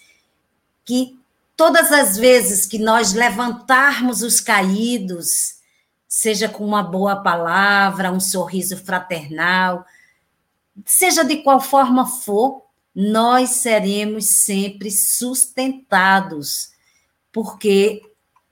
que todas as vezes que nós levantarmos os caídos, seja com uma boa palavra, um sorriso fraternal, seja de qual forma for, nós seremos sempre sustentados, porque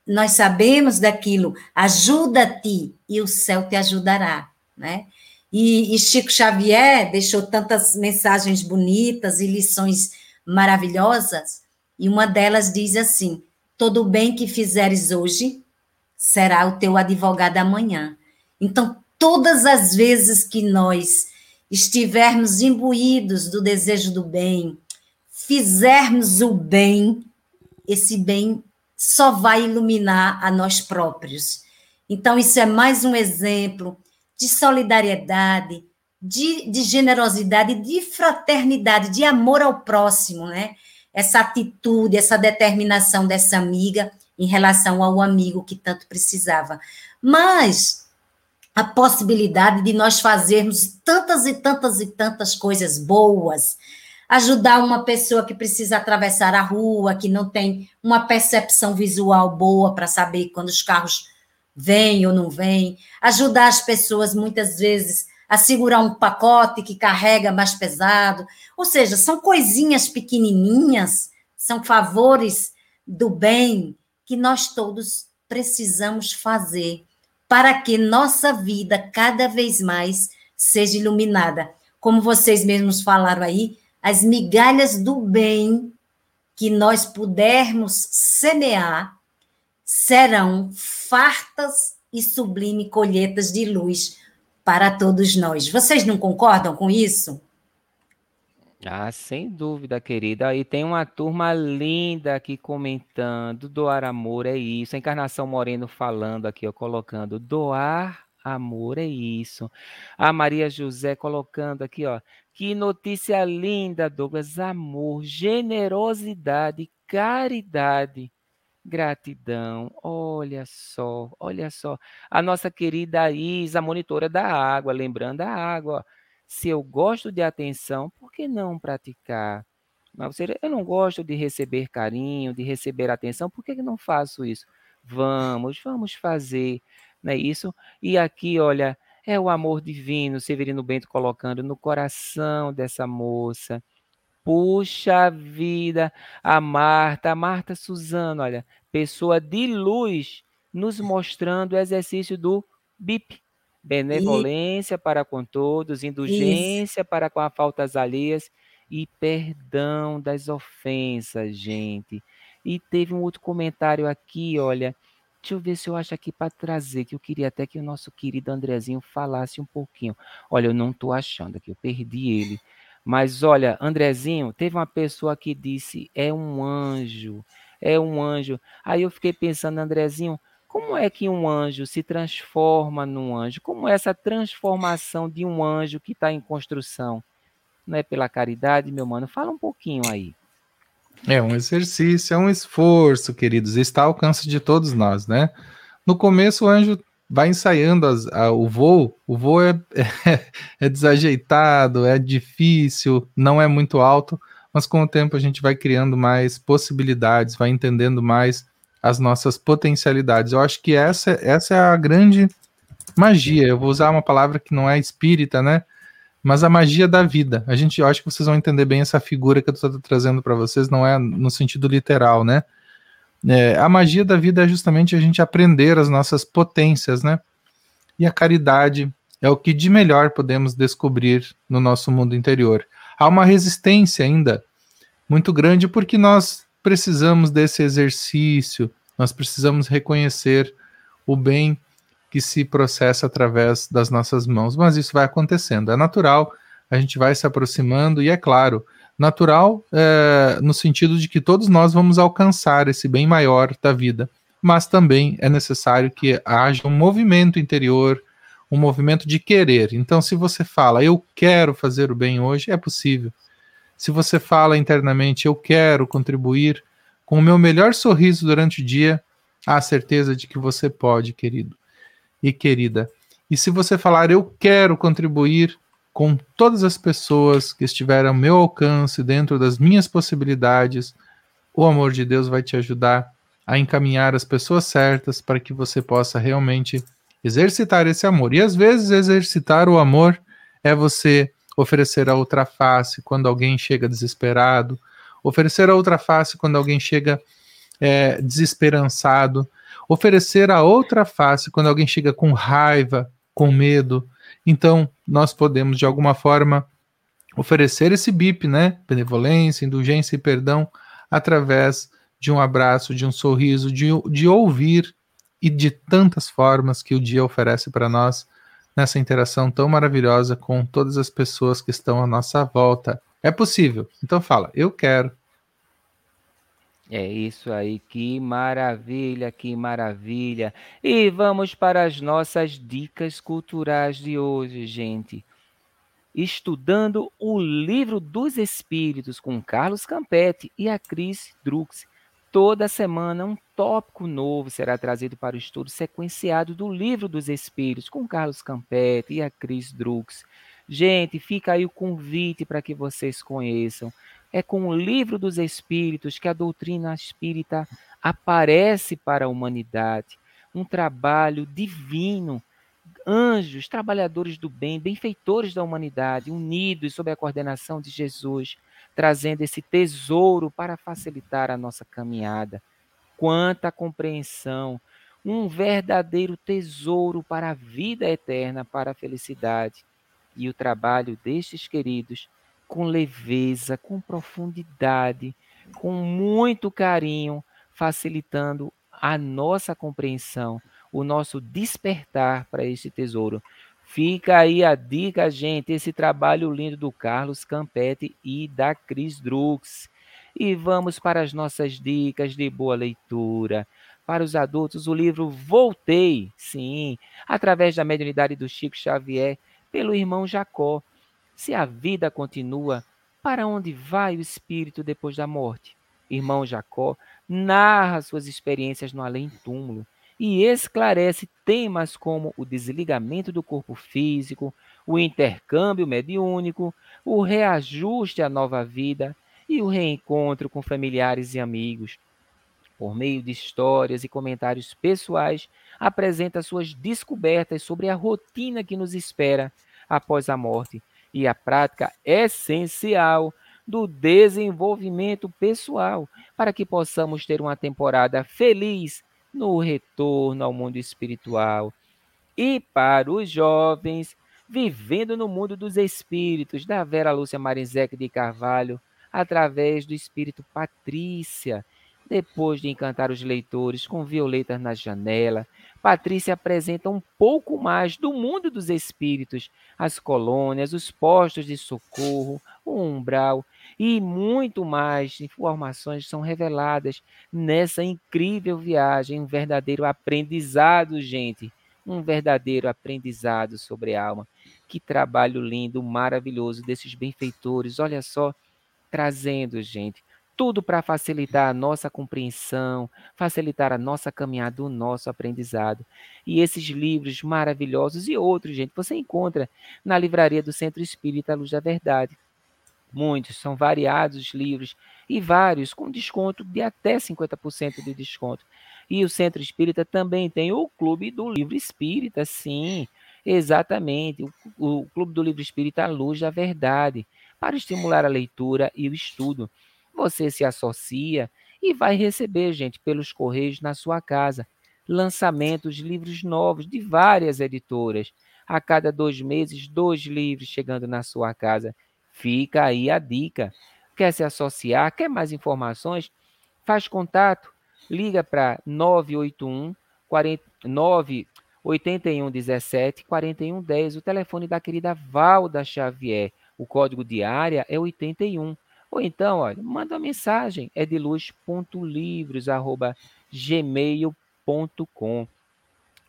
nós sabemos daquilo, ajuda-te e o céu te ajudará, né? E, e Chico Xavier deixou tantas mensagens bonitas e lições maravilhosas, e uma delas diz assim: todo bem que fizeres hoje será o teu advogado amanhã. Então, todas as vezes que nós estivermos imbuídos do desejo do bem, fizermos o bem, esse bem só vai iluminar a nós próprios. Então, isso é mais um exemplo de solidariedade, de, de generosidade, de fraternidade, de amor ao próximo, né? Essa atitude, essa determinação dessa amiga em relação ao amigo que tanto precisava. Mas a possibilidade de nós fazermos tantas e tantas e tantas coisas boas, ajudar uma pessoa que precisa atravessar a rua, que não tem uma percepção visual boa para saber quando os carros vêm ou não vêm, ajudar as pessoas muitas vezes a segurar um pacote que carrega mais pesado. Ou seja, são coisinhas pequenininhas, são favores do bem que nós todos precisamos fazer para que nossa vida cada vez mais seja iluminada. Como vocês mesmos falaram aí, as migalhas do bem que nós pudermos semear serão fartas e sublime colheitas de luz para todos nós. Vocês não concordam com isso? Ah, sem dúvida, querida. E tem uma turma linda aqui comentando. Doar amor é isso. A Encarnação Moreno falando aqui, ó, colocando. Doar amor é isso. A Maria José colocando aqui, ó. Que notícia linda, Douglas. Amor, generosidade, caridade, gratidão. Olha só, olha só. A nossa querida Isa, monitora da água, lembrando a água, se eu gosto de atenção, por que não praticar? Mas você, eu não gosto de receber carinho, de receber atenção, por que não faço isso? Vamos, vamos fazer, não é isso? E aqui, olha, é o amor divino, Severino Bento colocando no coração dessa moça. Puxa vida, a Marta, a Marta Suzano, olha, pessoa de luz, nos mostrando o exercício do BIP, benevolência e... para com todos, indulgência Isso. para com as faltas alheias e perdão das ofensas, gente. E teve um outro comentário aqui, olha. Deixa eu ver se eu acho aqui para trazer, que eu queria até que o nosso querido Andrezinho falasse um pouquinho. Olha, eu não estou achando aqui, eu perdi ele. Mas olha, Andrezinho, teve uma pessoa que disse: é um anjo, é um anjo. Aí eu fiquei pensando, Andrezinho, como é que um anjo se transforma num anjo? Como é essa transformação de um anjo que está em construção? Não é pela caridade, meu mano? Fala um pouquinho aí. É um exercício, é um esforço, queridos. Está ao alcance de todos nós, né? No começo, o anjo vai ensaiando as, a, o voo. O voo é, é, é desajeitado, é difícil, não é muito alto, mas com o tempo a gente vai criando mais possibilidades, vai entendendo mais as nossas potencialidades. Eu acho que essa, essa é a grande magia. Eu vou usar uma palavra que não é espírita, né? Mas a magia da vida. A gente, eu acho que vocês vão entender bem essa figura que eu estou trazendo para vocês, não é no sentido literal, né? É, a magia da vida é justamente a gente aprender as nossas potências, né? E a caridade é o que de melhor podemos descobrir no nosso mundo interior. Há uma resistência ainda muito grande porque nós precisamos desse exercício, nós precisamos reconhecer o bem que se processa através das nossas mãos, mas isso vai acontecendo, é natural, a gente vai se aproximando e é claro, natural é, no sentido de que todos nós vamos alcançar esse bem maior da vida, mas também é necessário que haja um movimento interior, um movimento de querer. Então, se você fala, eu quero fazer o bem hoje, é possível. Se você fala internamente, eu quero contribuir com o meu melhor sorriso durante o dia, há certeza de que você pode, querido e querida. E se você falar, eu quero contribuir com todas as pessoas que estiverem ao meu alcance, dentro das minhas possibilidades, o amor de Deus vai te ajudar a encaminhar as pessoas certas para que você possa realmente exercitar esse amor. E às vezes exercitar o amor é você oferecer a outra face quando alguém chega desesperado, oferecer a outra face quando alguém chega é, desesperançado, oferecer a outra face quando alguém chega com raiva, com medo. Então, nós podemos, de alguma forma, oferecer esse BIP, né? Benevolência, indulgência e perdão, através de um abraço, de um sorriso, de, de ouvir e de tantas formas que o dia oferece para nós nessa interação tão maravilhosa com todas as pessoas que estão à nossa volta. É possível. Então fala, eu quero. É isso aí, que maravilha, que maravilha. E vamos para as nossas dicas culturais de hoje, gente. Estudando o Livro dos Espíritos com Carlos Campetti e a Cris Drux. Toda semana um tópico novo será trazido para o estudo sequenciado do Livro dos Espíritos, com Carlos Campetti e a Cris Drux. Gente, fica aí o convite para que vocês conheçam. É com o Livro dos Espíritos que a doutrina espírita aparece para a humanidade. Um trabalho divino anjos, trabalhadores do bem, benfeitores da humanidade, unidos sob a coordenação de Jesus, trazendo esse tesouro para facilitar a nossa caminhada. quanta compreensão, um verdadeiro tesouro para a vida eterna, para a felicidade. E o trabalho destes queridos, com leveza, com profundidade, com muito carinho, facilitando a nossa compreensão, o nosso despertar para este tesouro. Fica aí a dica, gente, esse trabalho lindo do Carlos Campete e da Cris Drux. E vamos para as nossas dicas de boa leitura. Para os adultos, o livro Voltei, sim, através da mediunidade do Chico Xavier, pelo irmão Jacó. Se a vida continua, para onde vai o espírito depois da morte? Irmão Jacó narra suas experiências no além-túmulo e esclarece temas como o desligamento do corpo físico, o intercâmbio mediúnico, o reajuste à nova vida e o reencontro com familiares e amigos. Por meio de histórias e comentários pessoais, apresenta suas descobertas sobre a rotina que nos espera após a morte e a prática essencial do desenvolvimento pessoal, para que possamos ter uma temporada feliz no retorno ao mundo espiritual. E para os jovens, vivendo no mundo dos espíritos, da Vera Lúcia Marinzec de Carvalho, através do espírito Patrícia, depois de encantar os leitores com violetas na janela, Patrícia apresenta um pouco mais do mundo dos espíritos, as colônias, os postos de socorro, o umbral e muito mais informações são reveladas nessa incrível viagem, um verdadeiro aprendizado, gente, um verdadeiro aprendizado sobre a alma. Que trabalho lindo, maravilhoso desses benfeitores. Olha só, trazendo, gente, tudo para facilitar a nossa compreensão, facilitar a nossa caminhada, o nosso aprendizado. E esses livros maravilhosos e outros, gente, você encontra na livraria do Centro Espírita Luz da Verdade. Muitos, são variados os livros e vários com desconto de até 50% de desconto. E o Centro Espírita também tem o Clube do Livro Espírita, sim, exatamente, o, o Clube do Livro Espírita Luz da Verdade, para estimular a leitura e o estudo. Você se associa e vai receber, gente, pelos correios na sua casa, lançamentos de livros novos de várias editoras. A cada dois meses, dois livros chegando na sua casa. Fica aí a dica. Quer se associar? Quer mais informações? Faz contato. Liga para 981 40, 981 17 41 10. O telefone da querida Valda Xavier. O código de área é 81. Ou então, olha, manda uma mensagem, é de luz.livros@gmail.com.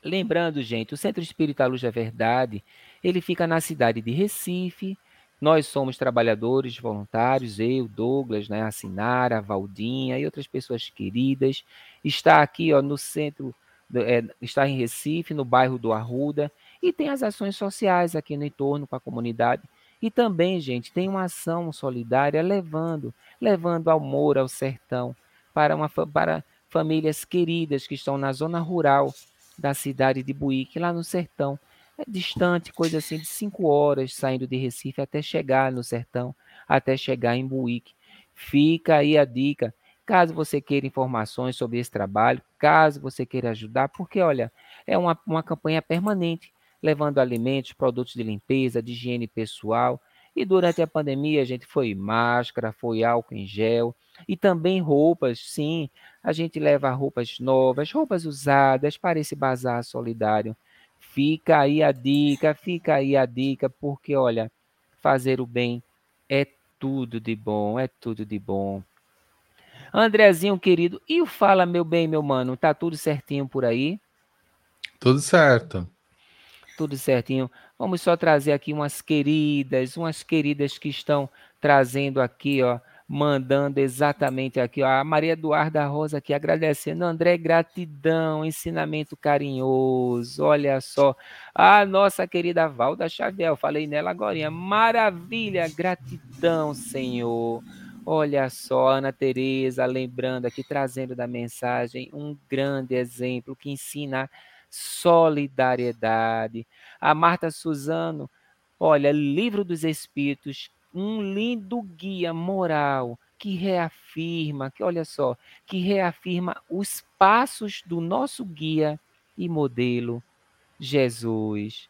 Lembrando, gente, o Centro Espírita Luz da Verdade, ele fica na cidade de Recife. Nós somos trabalhadores voluntários, eu, Douglas, né, a Sinara, a Valdinha e outras pessoas queridas. Está aqui, ó, no centro, é, está em Recife, no bairro do Arruda, e tem as ações sociais aqui no entorno com a comunidade e também, gente, tem uma ação solidária levando, levando amor ao sertão para, uma, para famílias queridas que estão na zona rural da cidade de Buíque, lá no sertão. É distante, coisa assim de cinco horas saindo de Recife até chegar no sertão, até chegar em Buíque. Fica aí a dica. Caso você queira informações sobre esse trabalho, caso você queira ajudar, porque olha, é uma, uma campanha permanente levando alimentos, produtos de limpeza, de higiene pessoal. E durante a pandemia, a gente foi máscara, foi álcool em gel e também roupas, sim. A gente leva roupas novas, roupas usadas para esse bazar solidário. Fica aí a dica, fica aí a dica, porque olha, fazer o bem é tudo de bom, é tudo de bom. Andrezinho querido, e o fala meu bem, meu mano, tá tudo certinho por aí? Tudo certo tudo certinho. Vamos só trazer aqui umas queridas, umas queridas que estão trazendo aqui, ó, mandando exatamente aqui, ó, a Maria Eduarda Rosa aqui agradecendo, André, gratidão, ensinamento carinhoso, olha só, a nossa querida Valda Xavier, falei nela agora, maravilha, gratidão, Senhor. Olha só, Ana Tereza, lembrando aqui, trazendo da mensagem um grande exemplo que ensina solidariedade. A Marta Suzano, olha, Livro dos Espíritos, um lindo guia moral que reafirma, que olha só, que reafirma os passos do nosso guia e modelo, Jesus.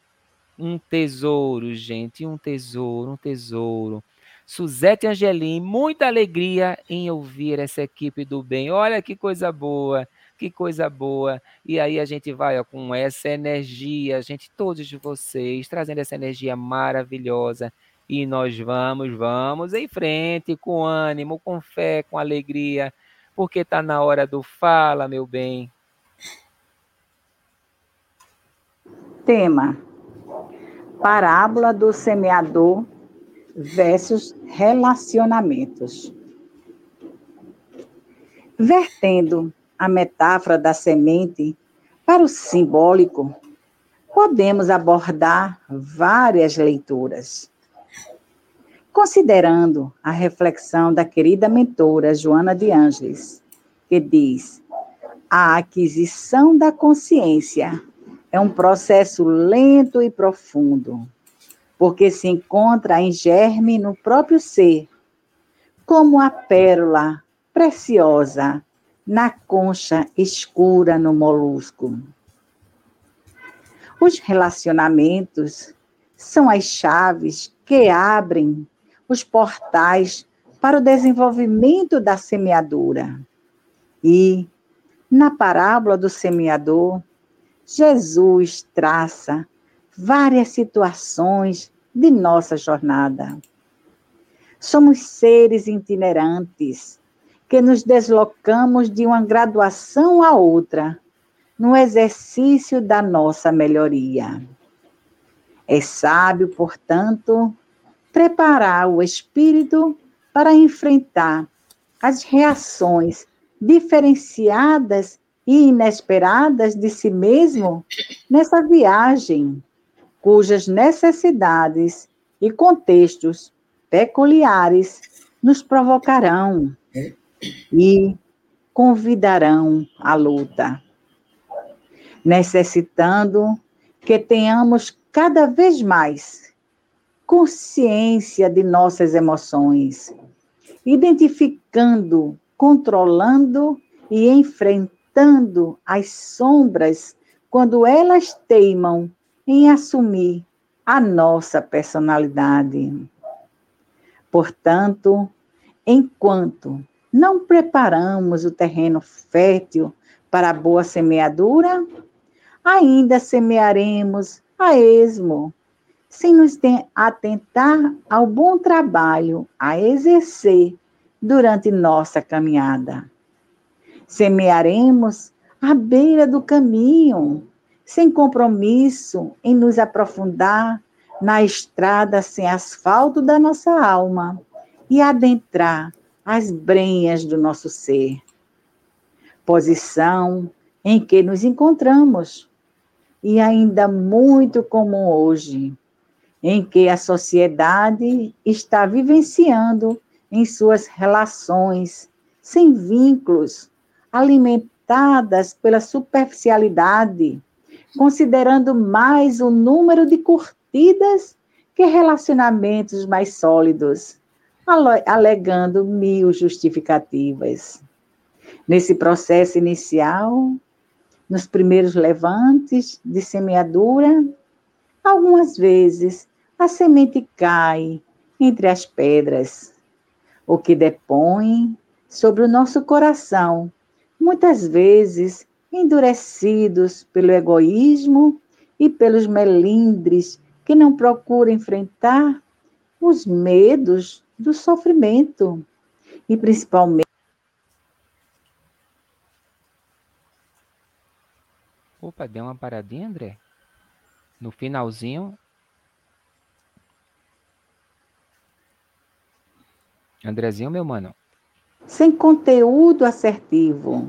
Um tesouro, gente, um tesouro, um tesouro. Suzete Angelim, muita alegria em ouvir essa equipe do bem. Olha que coisa boa, que coisa boa. E aí a gente vai ó, com essa energia, gente, todos vocês, trazendo essa energia maravilhosa. E nós vamos, vamos em frente, com ânimo, com fé, com alegria, porque está na hora do fala, meu bem. Tema: Parábola do semeador versus relacionamentos. Vertendo a metáfora da semente para o simbólico, podemos abordar várias leituras. Considerando a reflexão da querida mentora Joana de Ângeles, que diz: a aquisição da consciência é um processo lento e profundo porque se encontra em germe no próprio ser, como a pérola preciosa na concha escura no molusco. Os relacionamentos são as chaves que abrem os portais para o desenvolvimento da semeadura. E, na parábola do semeador, Jesus traça várias situações de nossa jornada. Somos seres itinerantes que nos deslocamos de uma graduação a outra no exercício da nossa melhoria. É sábio, portanto, preparar o espírito para enfrentar as reações diferenciadas e inesperadas de si mesmo nessa viagem cujas necessidades e contextos peculiares nos provocarão e convidarão à luta, necessitando que tenhamos cada vez mais consciência de nossas emoções, identificando, controlando e enfrentando as sombras quando elas teimam em assumir a nossa personalidade. Portanto, enquanto não preparamos o terreno fértil para a boa semeadura, ainda semearemos a esmo, sem nos atentar ao bom trabalho a exercer durante nossa caminhada. Semearemos à beira do caminho, sem compromisso em nos aprofundar na estrada sem asfalto da nossa alma e adentrar as brenhas do nosso ser. Posição em que nos encontramos e ainda muito comum hoje, em que a sociedade está vivenciando em suas relações sem vínculos, alimentadas pela superficialidade considerando mais o número de curtidas que relacionamentos mais sólidos, alegando mil justificativas. Nesse processo inicial, nos primeiros levantes de semeadura, algumas vezes a semente cai entre as pedras, o que depõe sobre o nosso coração, muitas vezes endurecidos pelo egoísmo e pelos melindres que não procuram enfrentar os medos do sofrimento e principalmente Opa, deu uma paradinha, André? No finalzinho. Andrezinho, meu mano. Sem conteúdo assertivo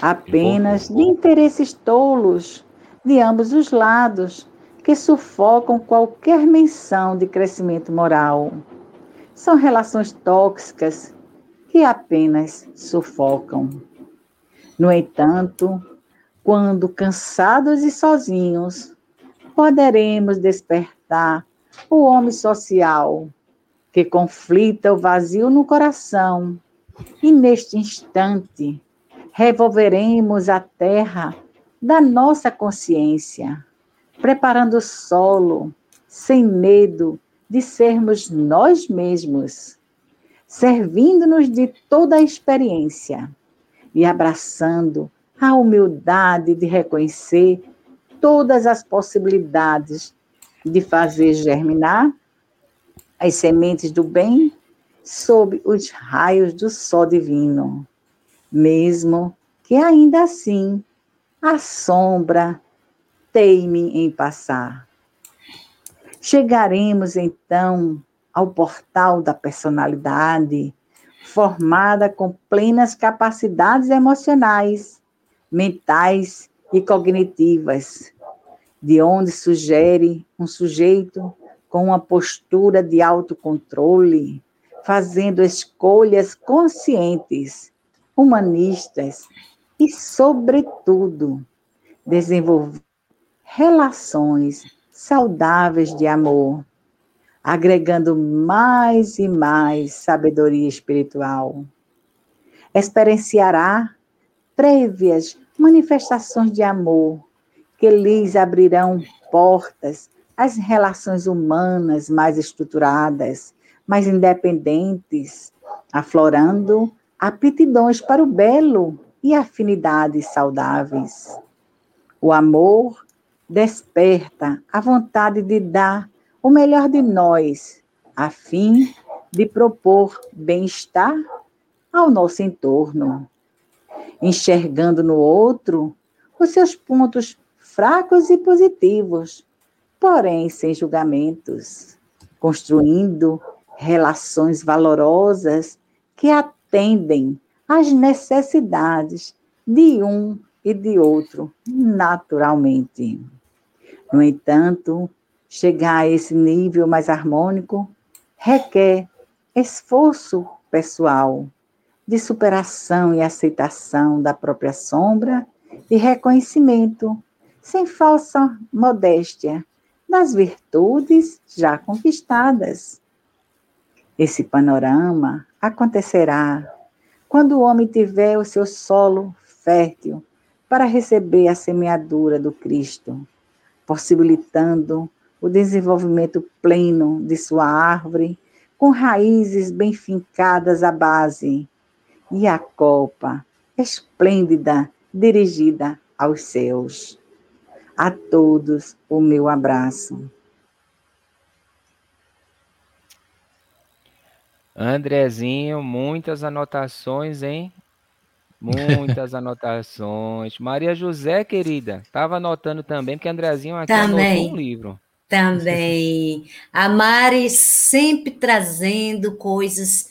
apenas de interesses tolos de ambos os lados que sufocam qualquer menção de crescimento moral. São relações tóxicas que apenas sufocam. No entanto, quando cansados e sozinhos, poderemos despertar o homem social que conflita o vazio no coração, e neste instante revolveremos a terra da nossa consciência, preparando o solo, sem medo de sermos nós mesmos, servindo-nos de toda a experiência e abraçando a humildade de reconhecer todas as possibilidades de fazer germinar as sementes do bem sob os raios do sol divino, mesmo que ainda assim a sombra teime em passar. Chegaremos então ao portal da personalidade, formada com plenas capacidades emocionais, mentais e cognitivas, de onde sugere um sujeito com uma postura de autocontrole, fazendo escolhas conscientes, humanistas e, sobretudo, desenvolver relações saudáveis de amor, agregando mais e mais sabedoria espiritual. Experienciará prévias manifestações de amor que lhes abrirão portas às relações humanas mais estruturadas, mais independentes, aflorando aptidões para o belo e afinidades saudáveis. O amor desperta a vontade de dar o melhor de nós, a fim de propor bem-estar ao nosso entorno, enxergando no outro os seus pontos fracos e positivos, porém sem julgamentos, construindo relações valorosas que atendem às necessidades de um e de outro naturalmente. No entanto, chegar a esse nível mais harmônico requer esforço pessoal de superação e aceitação da própria sombra e reconhecimento, sem falsa modéstia, das virtudes já conquistadas. Esse panorama acontecerá quando o homem tiver o seu solo fértil para receber a semeadura do Cristo, possibilitando o desenvolvimento pleno de sua árvore, com raízes bem fincadas à base, e a copa esplêndida dirigida aos céus. A todos o meu abraço. Andrezinho, muitas anotações, hein? Muitas anotações. Maria José, querida, estava anotando também, porque Andrezinho aqui também, anotou um livro. Também. A Mari sempre trazendo coisas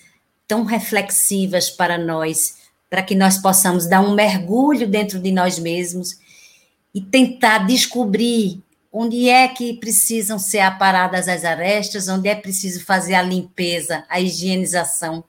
tão reflexivas para nós, para que nós possamos dar um mergulho dentro de nós mesmos e tentar descobrir onde é que precisam ser aparadas as arestas, onde é preciso fazer a limpeza, a higienização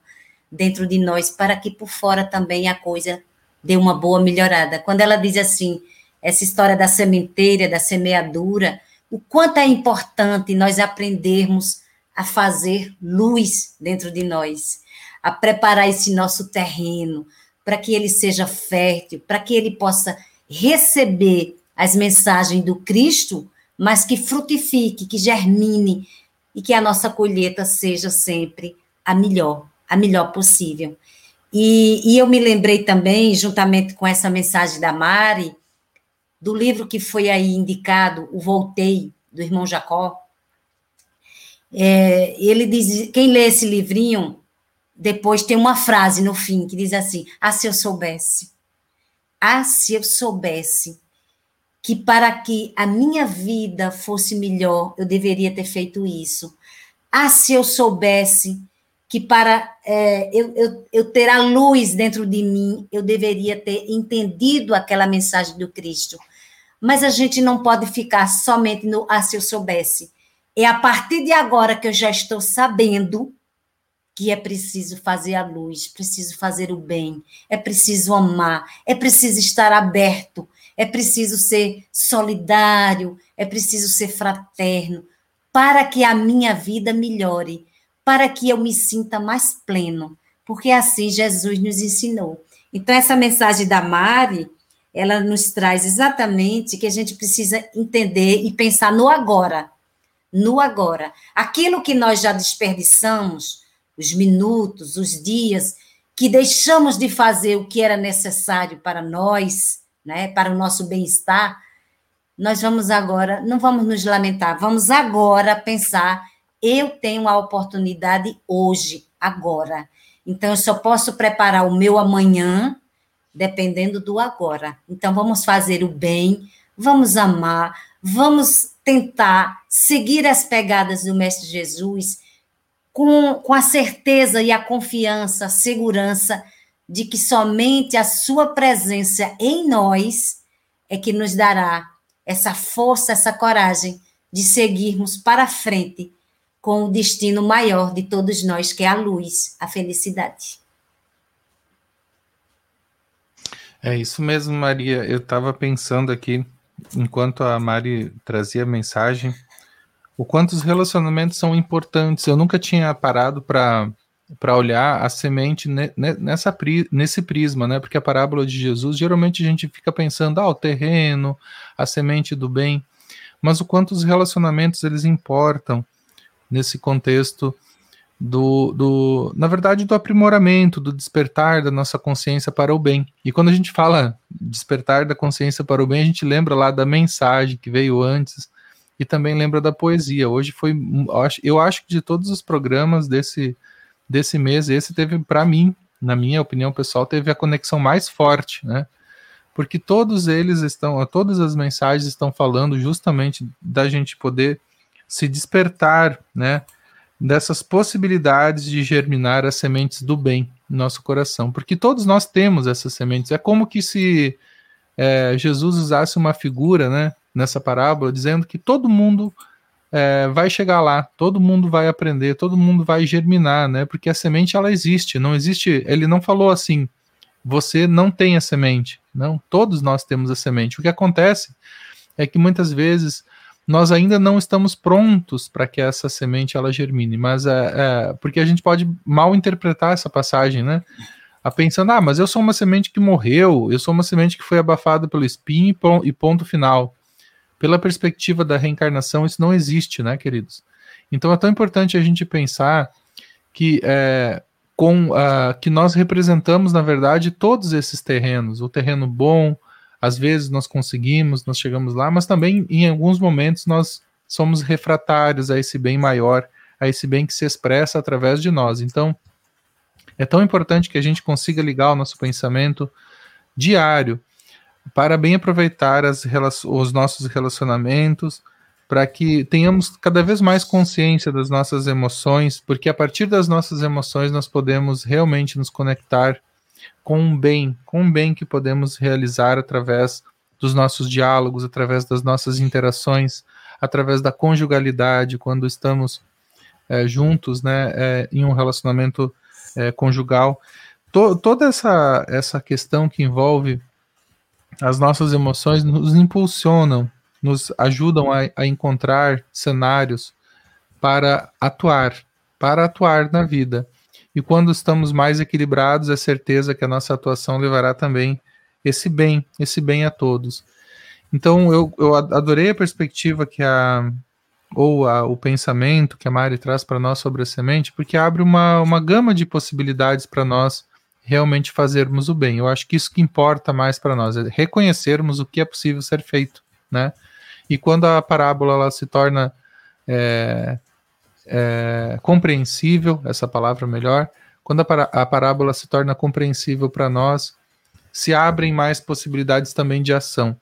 dentro de nós, para que por fora também a coisa dê uma boa melhorada. Quando ela diz assim, essa história da sementeira, da semeadura, o quanto é importante nós aprendermos a fazer luz dentro de nós, a preparar esse nosso terreno para que ele seja fértil, para que ele possa receber as mensagens do Cristo, mas que frutifique, que germine e que a nossa colheita seja sempre a melhor a melhor possível. E, e eu me lembrei também, juntamente com essa mensagem da Mari, do livro que foi aí indicado, O Voltei, do irmão Jacó. É, ele diz, quem lê esse livrinho, depois tem uma frase no fim que diz assim: Ah, se eu soubesse, ah, se eu soubesse que para que a minha vida fosse melhor, eu deveria ter feito isso. Ah, se eu soubesse que para é, eu, eu, eu ter a luz dentro de mim, eu deveria ter entendido aquela mensagem do Cristo. Mas a gente não pode ficar somente no ah, se eu soubesse. É a partir de agora que eu já estou sabendo que é preciso fazer a luz, preciso fazer o bem, é preciso amar, é preciso estar aberto, é preciso ser solidário, é preciso ser fraterno, para que a minha vida melhore para que eu me sinta mais pleno, porque assim Jesus nos ensinou. Então, essa mensagem da Mari, ela nos traz exatamente que a gente precisa entender e pensar no agora. No agora. Aquilo que nós já desperdiçamos, os minutos, os dias, que deixamos de fazer o que era necessário para nós, né, para o nosso bem-estar, nós vamos agora, não vamos nos lamentar, vamos agora pensar, eu tenho a oportunidade hoje, agora. Então, eu só posso preparar o meu amanhã dependendo do agora. Então, vamos fazer o bem, vamos amar, vamos tentar seguir as pegadas do Mestre Jesus com, com a certeza e a confiança, a segurança de que somente a Sua presença em nós é que nos dará essa força, essa coragem de seguirmos para frente com o destino maior de todos nós, que é a luz, a felicidade. É isso mesmo, Maria. Eu estava pensando aqui, enquanto a Mari trazia a mensagem, o quanto os relacionamentos são importantes. Eu nunca tinha parado para para olhar a semente nessa, nesse prisma, né? Porque a parábola de Jesus, geralmente a gente fica pensando, ah, o terreno, a semente do bem, mas o quanto os relacionamentos eles importam nesse contexto do, do, na verdade, do aprimoramento, do despertar da nossa consciência para o bem. E quando a gente fala despertar da consciência para o bem, a gente lembra lá da mensagem que veio antes e também lembra da poesia. Hoje foi, eu acho que de todos os programas desse, desse mês, esse teve, para mim, na minha opinião pessoal, teve a conexão mais forte, né? Porque todos eles estão, todas as mensagens estão falando justamente da gente poder se despertar, né? dessas possibilidades de germinar as sementes do bem no nosso coração, porque todos nós temos essas sementes. É como que se é, Jesus usasse uma figura, né, nessa parábola, dizendo que todo mundo é, vai chegar lá, todo mundo vai aprender, todo mundo vai germinar, né? Porque a semente ela existe, não existe. Ele não falou assim, você não tem a semente, não. Todos nós temos a semente. O que acontece é que muitas vezes nós ainda não estamos prontos para que essa semente ela germine, mas é, é, porque a gente pode mal interpretar essa passagem, né? A pensando, ah, mas eu sou uma semente que morreu, eu sou uma semente que foi abafada pelo espinho e ponto final. Pela perspectiva da reencarnação, isso não existe, né, queridos? Então é tão importante a gente pensar que é, com uh, que nós representamos, na verdade, todos esses terrenos, o terreno bom, às vezes nós conseguimos, nós chegamos lá, mas também em alguns momentos nós somos refratários a esse bem maior, a esse bem que se expressa através de nós. Então, é tão importante que a gente consiga ligar o nosso pensamento diário para bem aproveitar as, os nossos relacionamentos, para que tenhamos cada vez mais consciência das nossas emoções, porque a partir das nossas emoções nós podemos realmente nos conectar com um bem, com um bem que podemos realizar através dos nossos diálogos, através das nossas interações, através da conjugalidade, quando estamos é, juntos, né, é, em um relacionamento é, conjugal. To, toda essa, essa questão que envolve as nossas emoções nos impulsionam, nos ajudam a, a encontrar cenários para atuar, para atuar na vida. E quando estamos mais equilibrados, é certeza que a nossa atuação levará também esse bem, esse bem a todos. Então, eu, eu adorei a perspectiva que a ou a, o pensamento que a Mari traz para nós sobre a semente, porque abre uma, uma gama de possibilidades para nós realmente fazermos o bem. Eu acho que isso que importa mais para nós, é reconhecermos o que é possível ser feito, né? E quando a parábola ela se torna é, é, compreensível, essa palavra melhor, quando a, a parábola se torna compreensível para nós, se abrem mais possibilidades também de ação.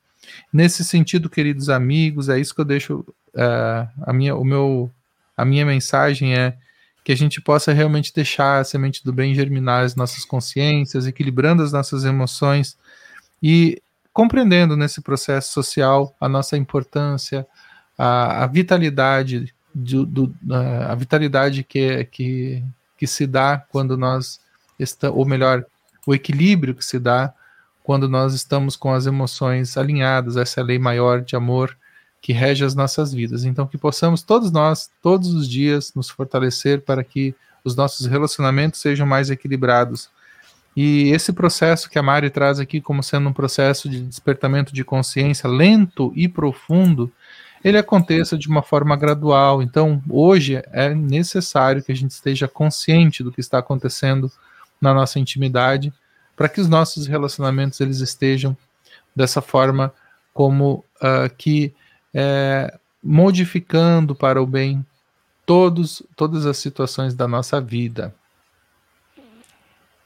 Nesse sentido, queridos amigos, é isso que eu deixo uh, a minha, o meu, a minha mensagem é que a gente possa realmente deixar a semente do bem germinar as nossas consciências, equilibrando as nossas emoções e compreendendo nesse processo social a nossa importância, a, a vitalidade do, do, a vitalidade que, que, que se dá quando nós estamos, ou melhor, o equilíbrio que se dá quando nós estamos com as emoções alinhadas, essa lei maior de amor que rege as nossas vidas. Então, que possamos todos nós, todos os dias, nos fortalecer para que os nossos relacionamentos sejam mais equilibrados. E esse processo que a Mari traz aqui como sendo um processo de despertamento de consciência lento e profundo, ele aconteça de uma forma gradual. Então, hoje é necessário que a gente esteja consciente do que está acontecendo na nossa intimidade, para que os nossos relacionamentos eles estejam dessa forma como uh, que é, modificando para o bem todos, todas as situações da nossa vida.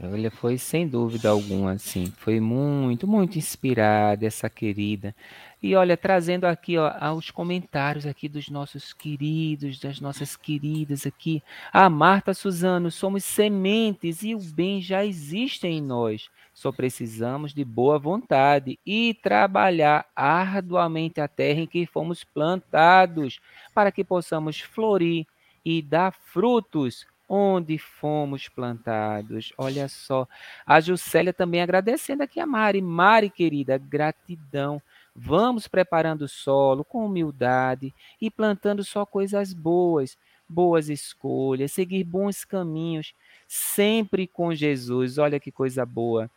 Olha, foi sem dúvida alguma, assim, foi muito, muito inspirada essa querida. E olha, trazendo aqui ó, os comentários aqui dos nossos queridos, das nossas queridas aqui. A Marta Suzano, somos sementes e o bem já existe em nós. Só precisamos de boa vontade e trabalhar arduamente a terra em que fomos plantados, para que possamos florir e dar frutos onde fomos plantados. Olha só. A Juscelia também agradecendo aqui a Mari. Mari, querida, gratidão. Vamos preparando o solo com humildade e plantando só coisas boas, boas escolhas, seguir bons caminhos, sempre com Jesus. Olha que coisa boa.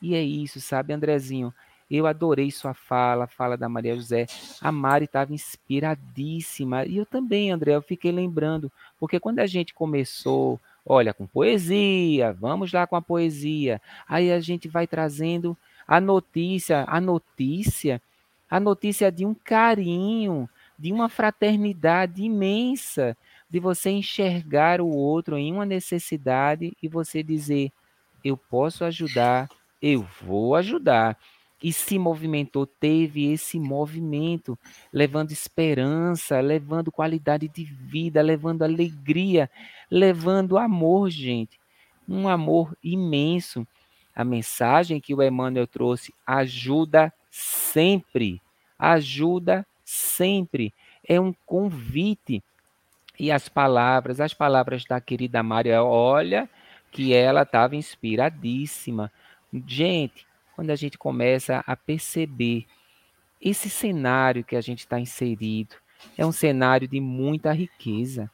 E é isso, sabe, Andrezinho? Eu adorei sua fala, a fala da Maria José. A Mari estava inspiradíssima. E eu também, André, eu fiquei lembrando, porque quando a gente começou, olha, com poesia, vamos lá com a poesia. Aí a gente vai trazendo a notícia, a notícia, a notícia de um carinho, de uma fraternidade imensa, de você enxergar o outro em uma necessidade e você dizer: eu posso ajudar, eu vou ajudar e se movimentou, teve esse movimento, levando esperança, levando qualidade de vida, levando alegria, levando amor, gente. Um amor imenso. A mensagem que o Emmanuel trouxe ajuda sempre. Ajuda sempre. É um convite. E as palavras, as palavras da querida Maria, olha que ela estava inspiradíssima. Gente, quando a gente começa a perceber esse cenário que a gente está inserido, é um cenário de muita riqueza.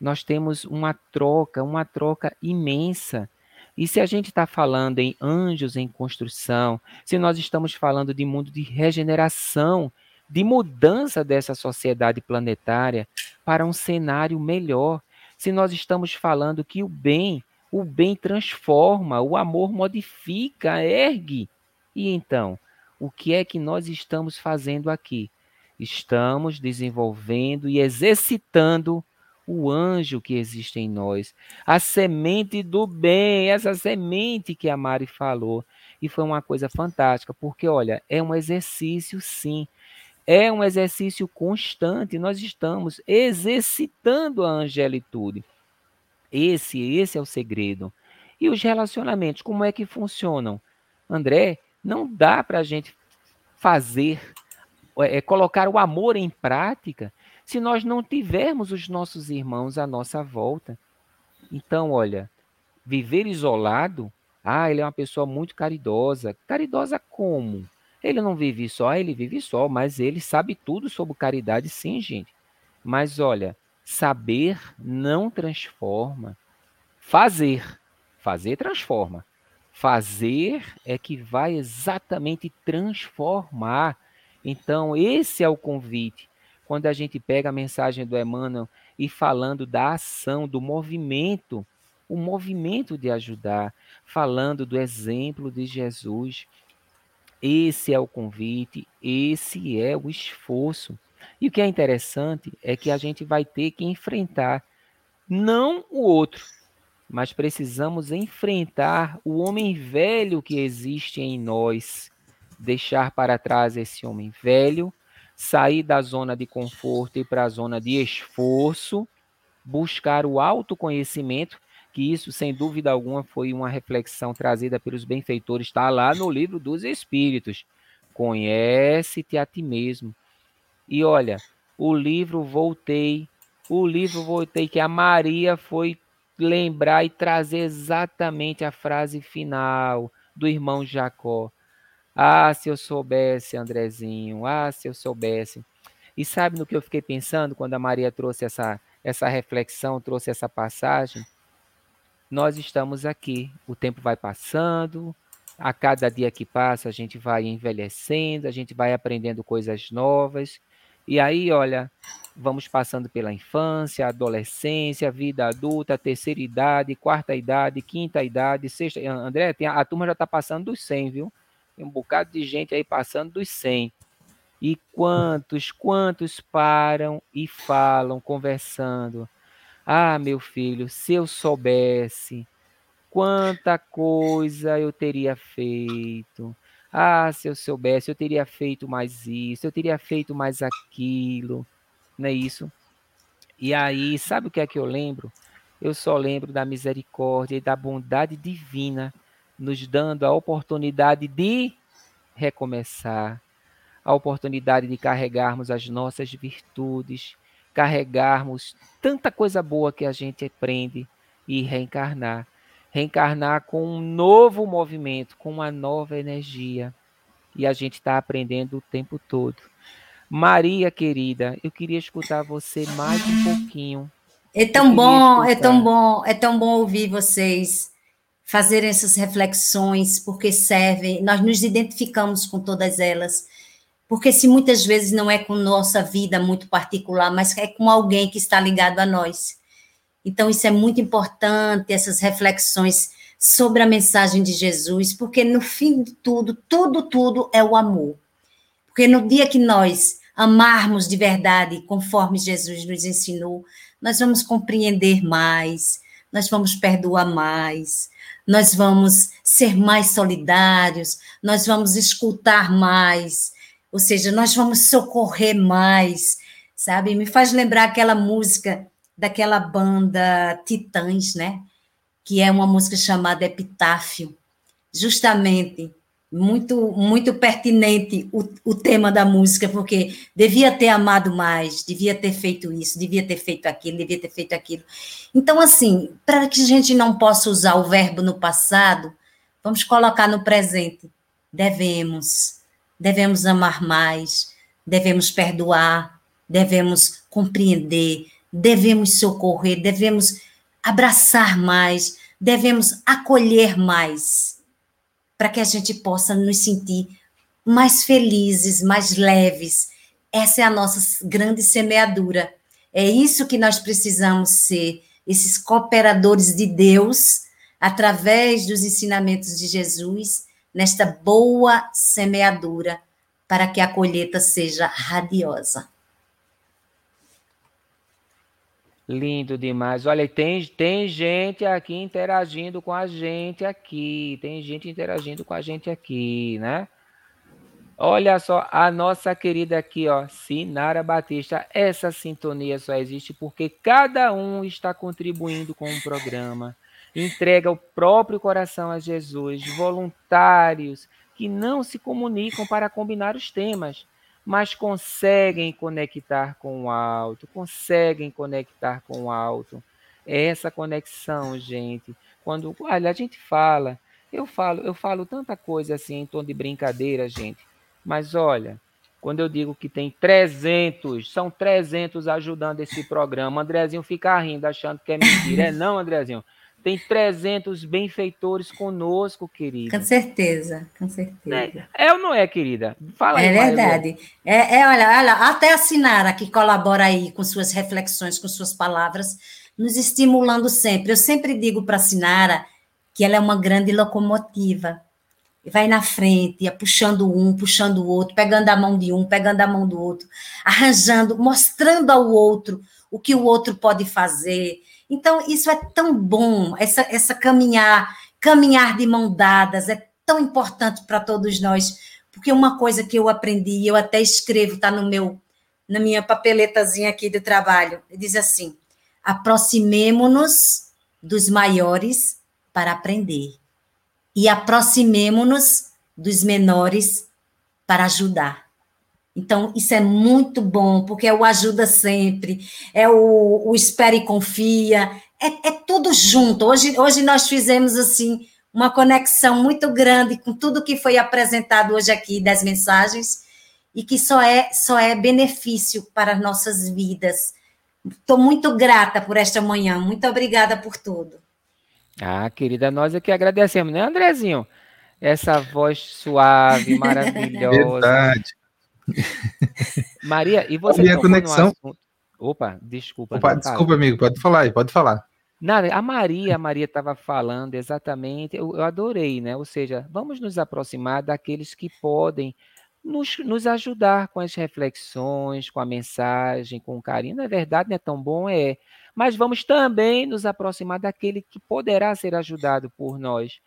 Nós temos uma troca, uma troca imensa. E se a gente está falando em anjos em construção, se nós estamos falando de mundo de regeneração, de mudança dessa sociedade planetária para um cenário melhor, se nós estamos falando que o bem, o bem transforma, o amor modifica, ergue, e então, o que é que nós estamos fazendo aqui? Estamos desenvolvendo e exercitando o anjo que existe em nós, a semente do bem, essa semente que a Mari falou. E foi uma coisa fantástica, porque olha, é um exercício sim, é um exercício constante, nós estamos exercitando a angelitude. Esse, esse é o segredo. E os relacionamentos, como é que funcionam? André, não dá para a gente fazer, é, colocar o amor em prática se nós não tivermos os nossos irmãos à nossa volta. Então, olha, viver isolado, ah, ele é uma pessoa muito caridosa. Caridosa como? Ele não vive só, ele vive só, mas ele sabe tudo sobre caridade, sim, gente. Mas olha, saber não transforma. Fazer, fazer transforma. Fazer é que vai exatamente transformar. Então, esse é o convite. Quando a gente pega a mensagem do Emmanuel e falando da ação, do movimento, o movimento de ajudar, falando do exemplo de Jesus. Esse é o convite, esse é o esforço. E o que é interessante é que a gente vai ter que enfrentar não o outro, mas precisamos enfrentar o homem velho que existe em nós, deixar para trás esse homem velho, sair da zona de conforto e para a zona de esforço, buscar o autoconhecimento, que isso, sem dúvida alguma, foi uma reflexão trazida pelos benfeitores, está lá no livro dos Espíritos. Conhece-te a ti mesmo. E olha, o livro Voltei, o livro Voltei, que a Maria foi lembrar e trazer exatamente a frase final do irmão Jacó. Ah, se eu soubesse, Andrezinho, ah, se eu soubesse. E sabe no que eu fiquei pensando quando a Maria trouxe essa, essa reflexão, trouxe essa passagem? nós estamos aqui. O tempo vai passando, a cada dia que passa a gente vai envelhecendo, a gente vai aprendendo coisas novas. E aí, olha, vamos passando pela infância, adolescência, vida adulta, terceira idade, quarta idade, quinta idade, sexta. André, tem, a turma já está passando dos 100, viu? Tem um bocado de gente aí passando dos 100. E quantos, quantos param e falam, conversando. Ah, meu filho, se eu soubesse quanta coisa eu teria feito. Ah, se eu soubesse, eu teria feito mais isso, eu teria feito mais aquilo, não é isso? E aí, sabe o que é que eu lembro? Eu só lembro da misericórdia e da bondade divina, nos dando a oportunidade de recomeçar, a oportunidade de carregarmos as nossas virtudes, carregarmos tanta coisa boa que a gente aprende e reencarnar. Reencarnar com um novo movimento, com uma nova energia. E a gente está aprendendo o tempo todo. Maria querida, eu queria escutar você mais um pouquinho. É tão bom, escutar. é tão bom, é tão bom ouvir vocês fazerem essas reflexões, porque servem, nós nos identificamos com todas elas porque se muitas vezes não é com nossa vida muito particular, mas é com alguém que está ligado a nós. Então, isso é muito importante, essas reflexões sobre a mensagem de Jesus, porque no fim de tudo, tudo, tudo é o amor. Porque no dia que nós amarmos de verdade, conforme Jesus nos ensinou, nós vamos compreender mais, nós vamos perdoar mais, nós vamos ser mais solidários, nós vamos escutar mais, ou seja, nós vamos socorrer mais, sabe? Me faz lembrar aquela música daquela banda Titãs, né? Que é uma música chamada Epitáfio. Justamente, muito muito pertinente o, o tema da música, porque devia ter amado mais, devia ter feito isso, devia ter feito aquilo, devia ter feito aquilo. Então, assim, para que a gente não possa usar o verbo no passado, vamos colocar no presente. Devemos devemos amar mais, devemos perdoar, devemos compreender, devemos socorrer, devemos abraçar mais, devemos acolher mais, para que a gente possa nos sentir mais felizes, mais leves. Essa é a nossa grande semeadura. É isso que nós precisamos ser, esses cooperadores de Deus, através dos ensinamentos de Jesus nesta boa semeadura, para que a colheita seja radiosa. Lindo demais. Olha, tem, tem gente aqui interagindo com a gente aqui. Tem gente interagindo com a gente aqui, né? Olha só, a nossa querida aqui, ó, Sinara Batista. Essa sintonia só existe porque cada um está contribuindo com o programa entrega o próprio coração a Jesus, voluntários que não se comunicam para combinar os temas, mas conseguem conectar com o alto, conseguem conectar com o alto. É essa conexão, gente. Quando olha, a gente fala, eu falo, eu falo tanta coisa assim em tom de brincadeira, gente. Mas olha, quando eu digo que tem 300, são 300 ajudando esse programa, Andrezinho fica rindo achando que é mentira. É não, Andrezinho. Tem 300 benfeitores conosco, querida. Com certeza, com certeza. É, é ou não é, querida? Fala é aí. É verdade. É, é, olha, olha, até a Sinara, que colabora aí com suas reflexões, com suas palavras, nos estimulando sempre. Eu sempre digo para a Sinara que ela é uma grande locomotiva. Vai na frente, puxando um, puxando o outro, pegando a mão de um, pegando a mão do outro, arranjando, mostrando ao outro o que o outro pode fazer, então, isso é tão bom, essa, essa caminhar, caminhar de mão dadas, é tão importante para todos nós, porque uma coisa que eu aprendi, eu até escrevo, está no meu, na minha papeletazinha aqui do trabalho, diz assim: aproximemo-nos dos maiores para aprender, e aproximemo-nos dos menores para ajudar. Então, isso é muito bom, porque é o ajuda sempre, é o, o espera e confia, é, é tudo junto. Hoje, hoje nós fizemos assim uma conexão muito grande com tudo que foi apresentado hoje aqui das mensagens e que só é só é benefício para as nossas vidas. Estou muito grata por esta manhã. Muito obrigada por tudo. Ah, querida, nós é que agradecemos, né, Andrezinho? Essa voz suave, maravilhosa. Verdade. Maria, e você a minha conexão. Opa, desculpa. Opa, desculpa, amigo, pode falar aí, pode falar. Nada, a Maria, a Maria estava falando exatamente, eu, eu, adorei, né? Ou seja, vamos nos aproximar daqueles que podem nos, nos ajudar com as reflexões, com a mensagem, com o carinho. Na verdade, não é tão bom, é. Mas vamos também nos aproximar daquele que poderá ser ajudado por nós.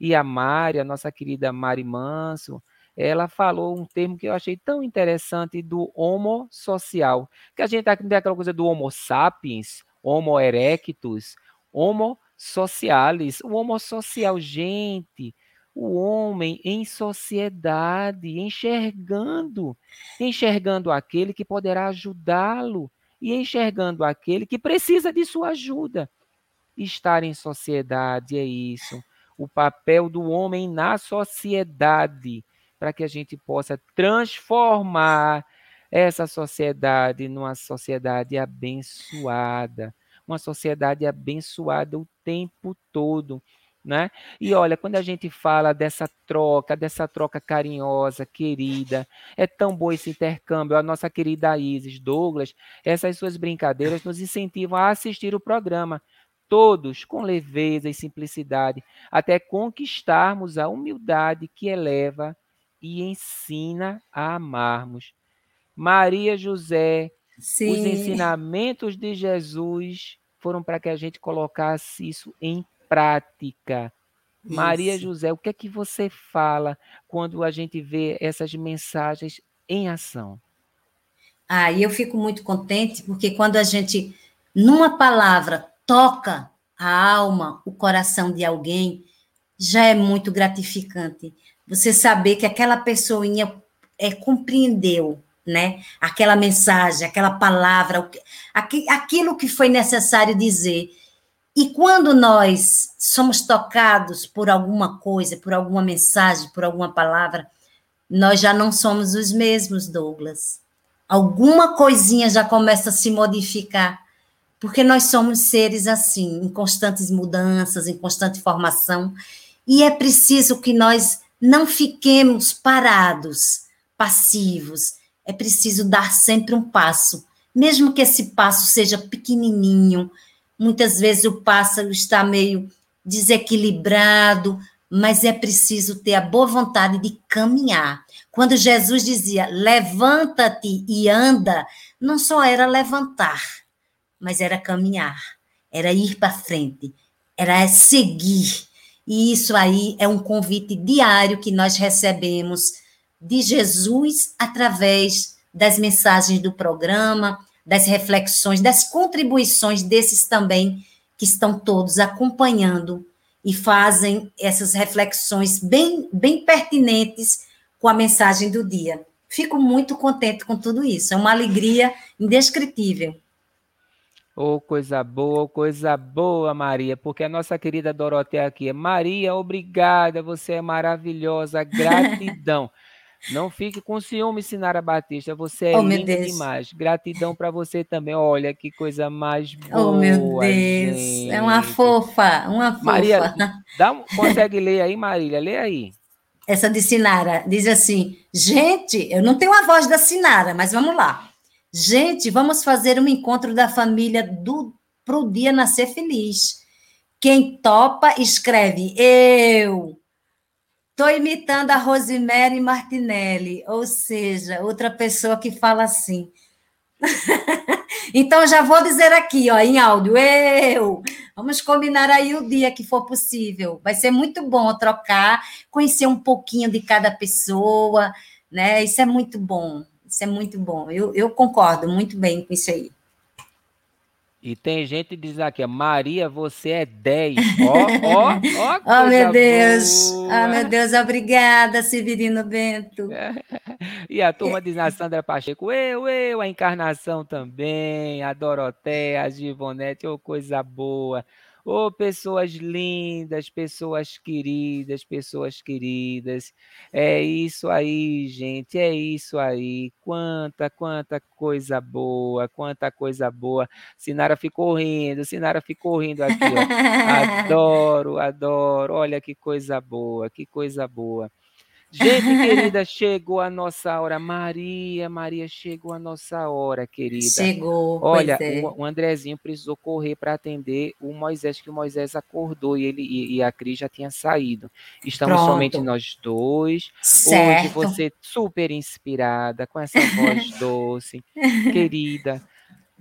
E a Mari, a nossa querida Mari Manso, ela falou um termo que eu achei tão interessante do homo social, que a gente tem aquela coisa do homo sapiens, homo erectus, homo socialis, o homo social, gente, o homem em sociedade, enxergando, enxergando aquele que poderá ajudá-lo e enxergando aquele que precisa de sua ajuda. Estar em sociedade é isso. O papel do homem na sociedade, para que a gente possa transformar essa sociedade numa sociedade abençoada, uma sociedade abençoada o tempo todo. Né? E olha, quando a gente fala dessa troca, dessa troca carinhosa, querida, é tão bom esse intercâmbio. A nossa querida Isis Douglas, essas suas brincadeiras nos incentivam a assistir o programa, todos com leveza e simplicidade, até conquistarmos a humildade que eleva e ensina a amarmos. Maria José, Sim. os ensinamentos de Jesus foram para que a gente colocasse isso em prática. Isso. Maria José, o que é que você fala quando a gente vê essas mensagens em ação? Ah, eu fico muito contente porque quando a gente, numa palavra, toca a alma, o coração de alguém, já é muito gratificante. Você saber que aquela pessoinha é, compreendeu, né? Aquela mensagem, aquela palavra, aquilo que foi necessário dizer. E quando nós somos tocados por alguma coisa, por alguma mensagem, por alguma palavra, nós já não somos os mesmos, Douglas. Alguma coisinha já começa a se modificar, porque nós somos seres assim, em constantes mudanças, em constante formação, e é preciso que nós não fiquemos parados, passivos. É preciso dar sempre um passo, mesmo que esse passo seja pequenininho, Muitas vezes o pássaro está meio desequilibrado, mas é preciso ter a boa vontade de caminhar. Quando Jesus dizia levanta-te e anda, não só era levantar, mas era caminhar, era ir para frente, era seguir. E isso aí é um convite diário que nós recebemos de Jesus através das mensagens do programa, das reflexões, das contribuições desses também que estão todos acompanhando e fazem essas reflexões bem, bem pertinentes com a mensagem do dia. Fico muito contente com tudo isso, é uma alegria indescritível. Oh, coisa boa, coisa boa, Maria, porque a nossa querida Doroteia aqui é Maria, obrigada, você é maravilhosa, gratidão. Não fique com ciúme, Sinara Batista. Você é oh, linda demais. Gratidão para você também. Olha que coisa mais boa. Oh, meu Deus. Gente. É uma fofa, uma fofa. Maria, dá, consegue ler aí, Marília? Lê aí. Essa de Sinara diz assim: gente, eu não tenho a voz da Sinara, mas vamos lá. Gente, vamos fazer um encontro da família do pro dia nascer feliz. Quem topa, escreve eu. Estou imitando a Rosemary Martinelli, ou seja, outra pessoa que fala assim. então, já vou dizer aqui, ó, em áudio, eu. Vamos combinar aí o dia que for possível. Vai ser muito bom trocar, conhecer um pouquinho de cada pessoa, né? Isso é muito bom. Isso é muito bom. Eu, eu concordo muito bem com isso aí. E tem gente que diz aqui, Maria, você é 10. Ó, ó, ó. Oh, meu Deus. Boa. Oh, meu Deus, obrigada, Severino Bento. E a turma diz a Sandra Pacheco, eu, eu, a Encarnação também, a Doroteia, a Givonete, oh, coisa boa. Ô, oh, pessoas lindas, pessoas queridas, pessoas queridas. É isso aí, gente, é isso aí. Quanta, quanta coisa boa, quanta coisa boa. Sinara ficou rindo, Sinara ficou rindo aqui, ó. Adoro, adoro. Olha que coisa boa, que coisa boa. Gente querida, chegou a nossa hora. Maria, Maria, chegou a nossa hora, querida. Chegou. Olha, é. o, o, Andrezinho precisou correr para atender o Moisés, que o Moisés acordou e ele e, e a Cris já tinha saído. Estamos Pronto. somente nós dois. Certo. Hoje você super inspirada, com essa voz doce, querida.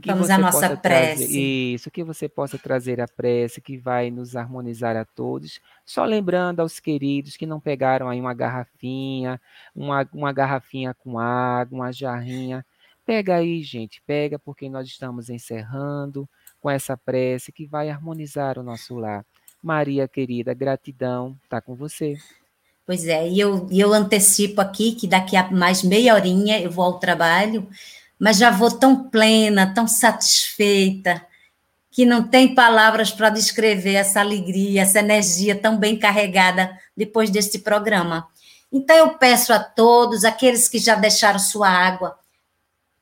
Que Vamos à nossa prece. Trazer, isso, que você possa trazer a prece que vai nos harmonizar a todos. Só lembrando aos queridos que não pegaram aí uma garrafinha, uma, uma garrafinha com água, uma jarrinha. Pega aí, gente, pega, porque nós estamos encerrando com essa prece que vai harmonizar o nosso lar. Maria querida, gratidão, tá com você. Pois é, e eu, eu antecipo aqui que daqui a mais meia horinha eu vou ao trabalho mas já vou tão plena, tão satisfeita, que não tem palavras para descrever essa alegria, essa energia tão bem carregada depois deste programa. Então eu peço a todos, aqueles que já deixaram sua água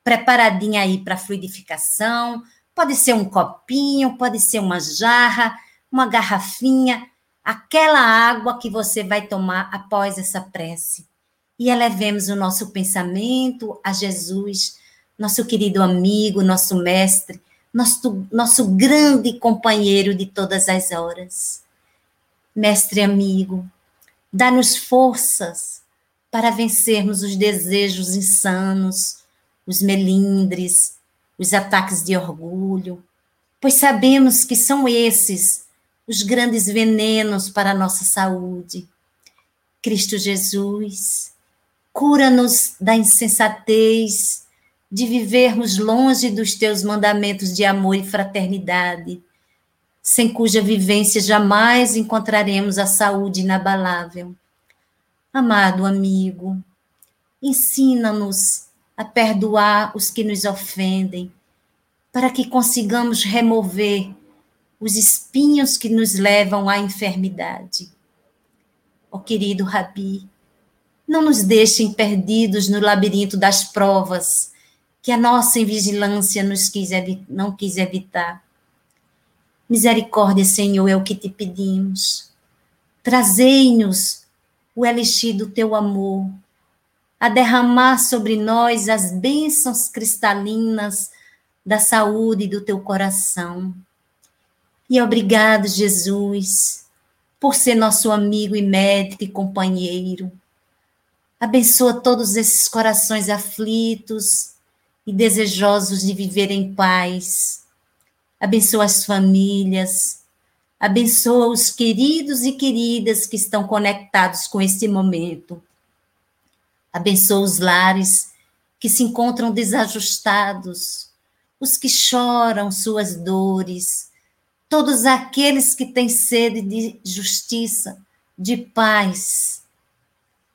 preparadinha aí para fluidificação, pode ser um copinho, pode ser uma jarra, uma garrafinha, aquela água que você vai tomar após essa prece. E elevemos o nosso pensamento a Jesus nosso querido amigo, nosso mestre, nosso, nosso grande companheiro de todas as horas. Mestre amigo, dá-nos forças para vencermos os desejos insanos, os melindres, os ataques de orgulho, pois sabemos que são esses os grandes venenos para a nossa saúde. Cristo Jesus, cura-nos da insensatez, de vivermos longe dos teus mandamentos de amor e fraternidade, sem cuja vivência jamais encontraremos a saúde inabalável. Amado amigo, ensina-nos a perdoar os que nos ofendem, para que consigamos remover os espinhos que nos levam à enfermidade. Ó oh, querido Rabi, não nos deixem perdidos no labirinto das provas que a nossa invigilância nos quis, não quis evitar. Misericórdia, Senhor, é o que te pedimos. Trazei-nos o elixir do teu amor, a derramar sobre nós as bênçãos cristalinas da saúde do teu coração. E obrigado, Jesus, por ser nosso amigo e médico e companheiro. Abençoa todos esses corações aflitos, e desejosos de viver em paz. Abençoa as famílias, abençoa os queridos e queridas que estão conectados com este momento. Abençoa os lares que se encontram desajustados, os que choram suas dores, todos aqueles que têm sede de justiça, de paz.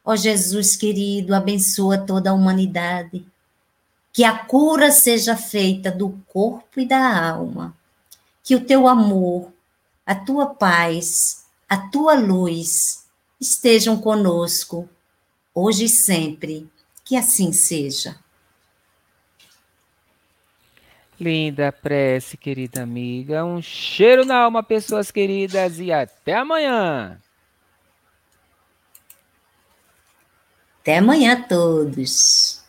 Ó Jesus querido, abençoa toda a humanidade que a cura seja feita do corpo e da alma, que o teu amor, a tua paz, a tua luz estejam conosco, hoje e sempre, que assim seja. Linda prece, querida amiga. Um cheiro na alma, pessoas queridas, e até amanhã. Até amanhã, todos.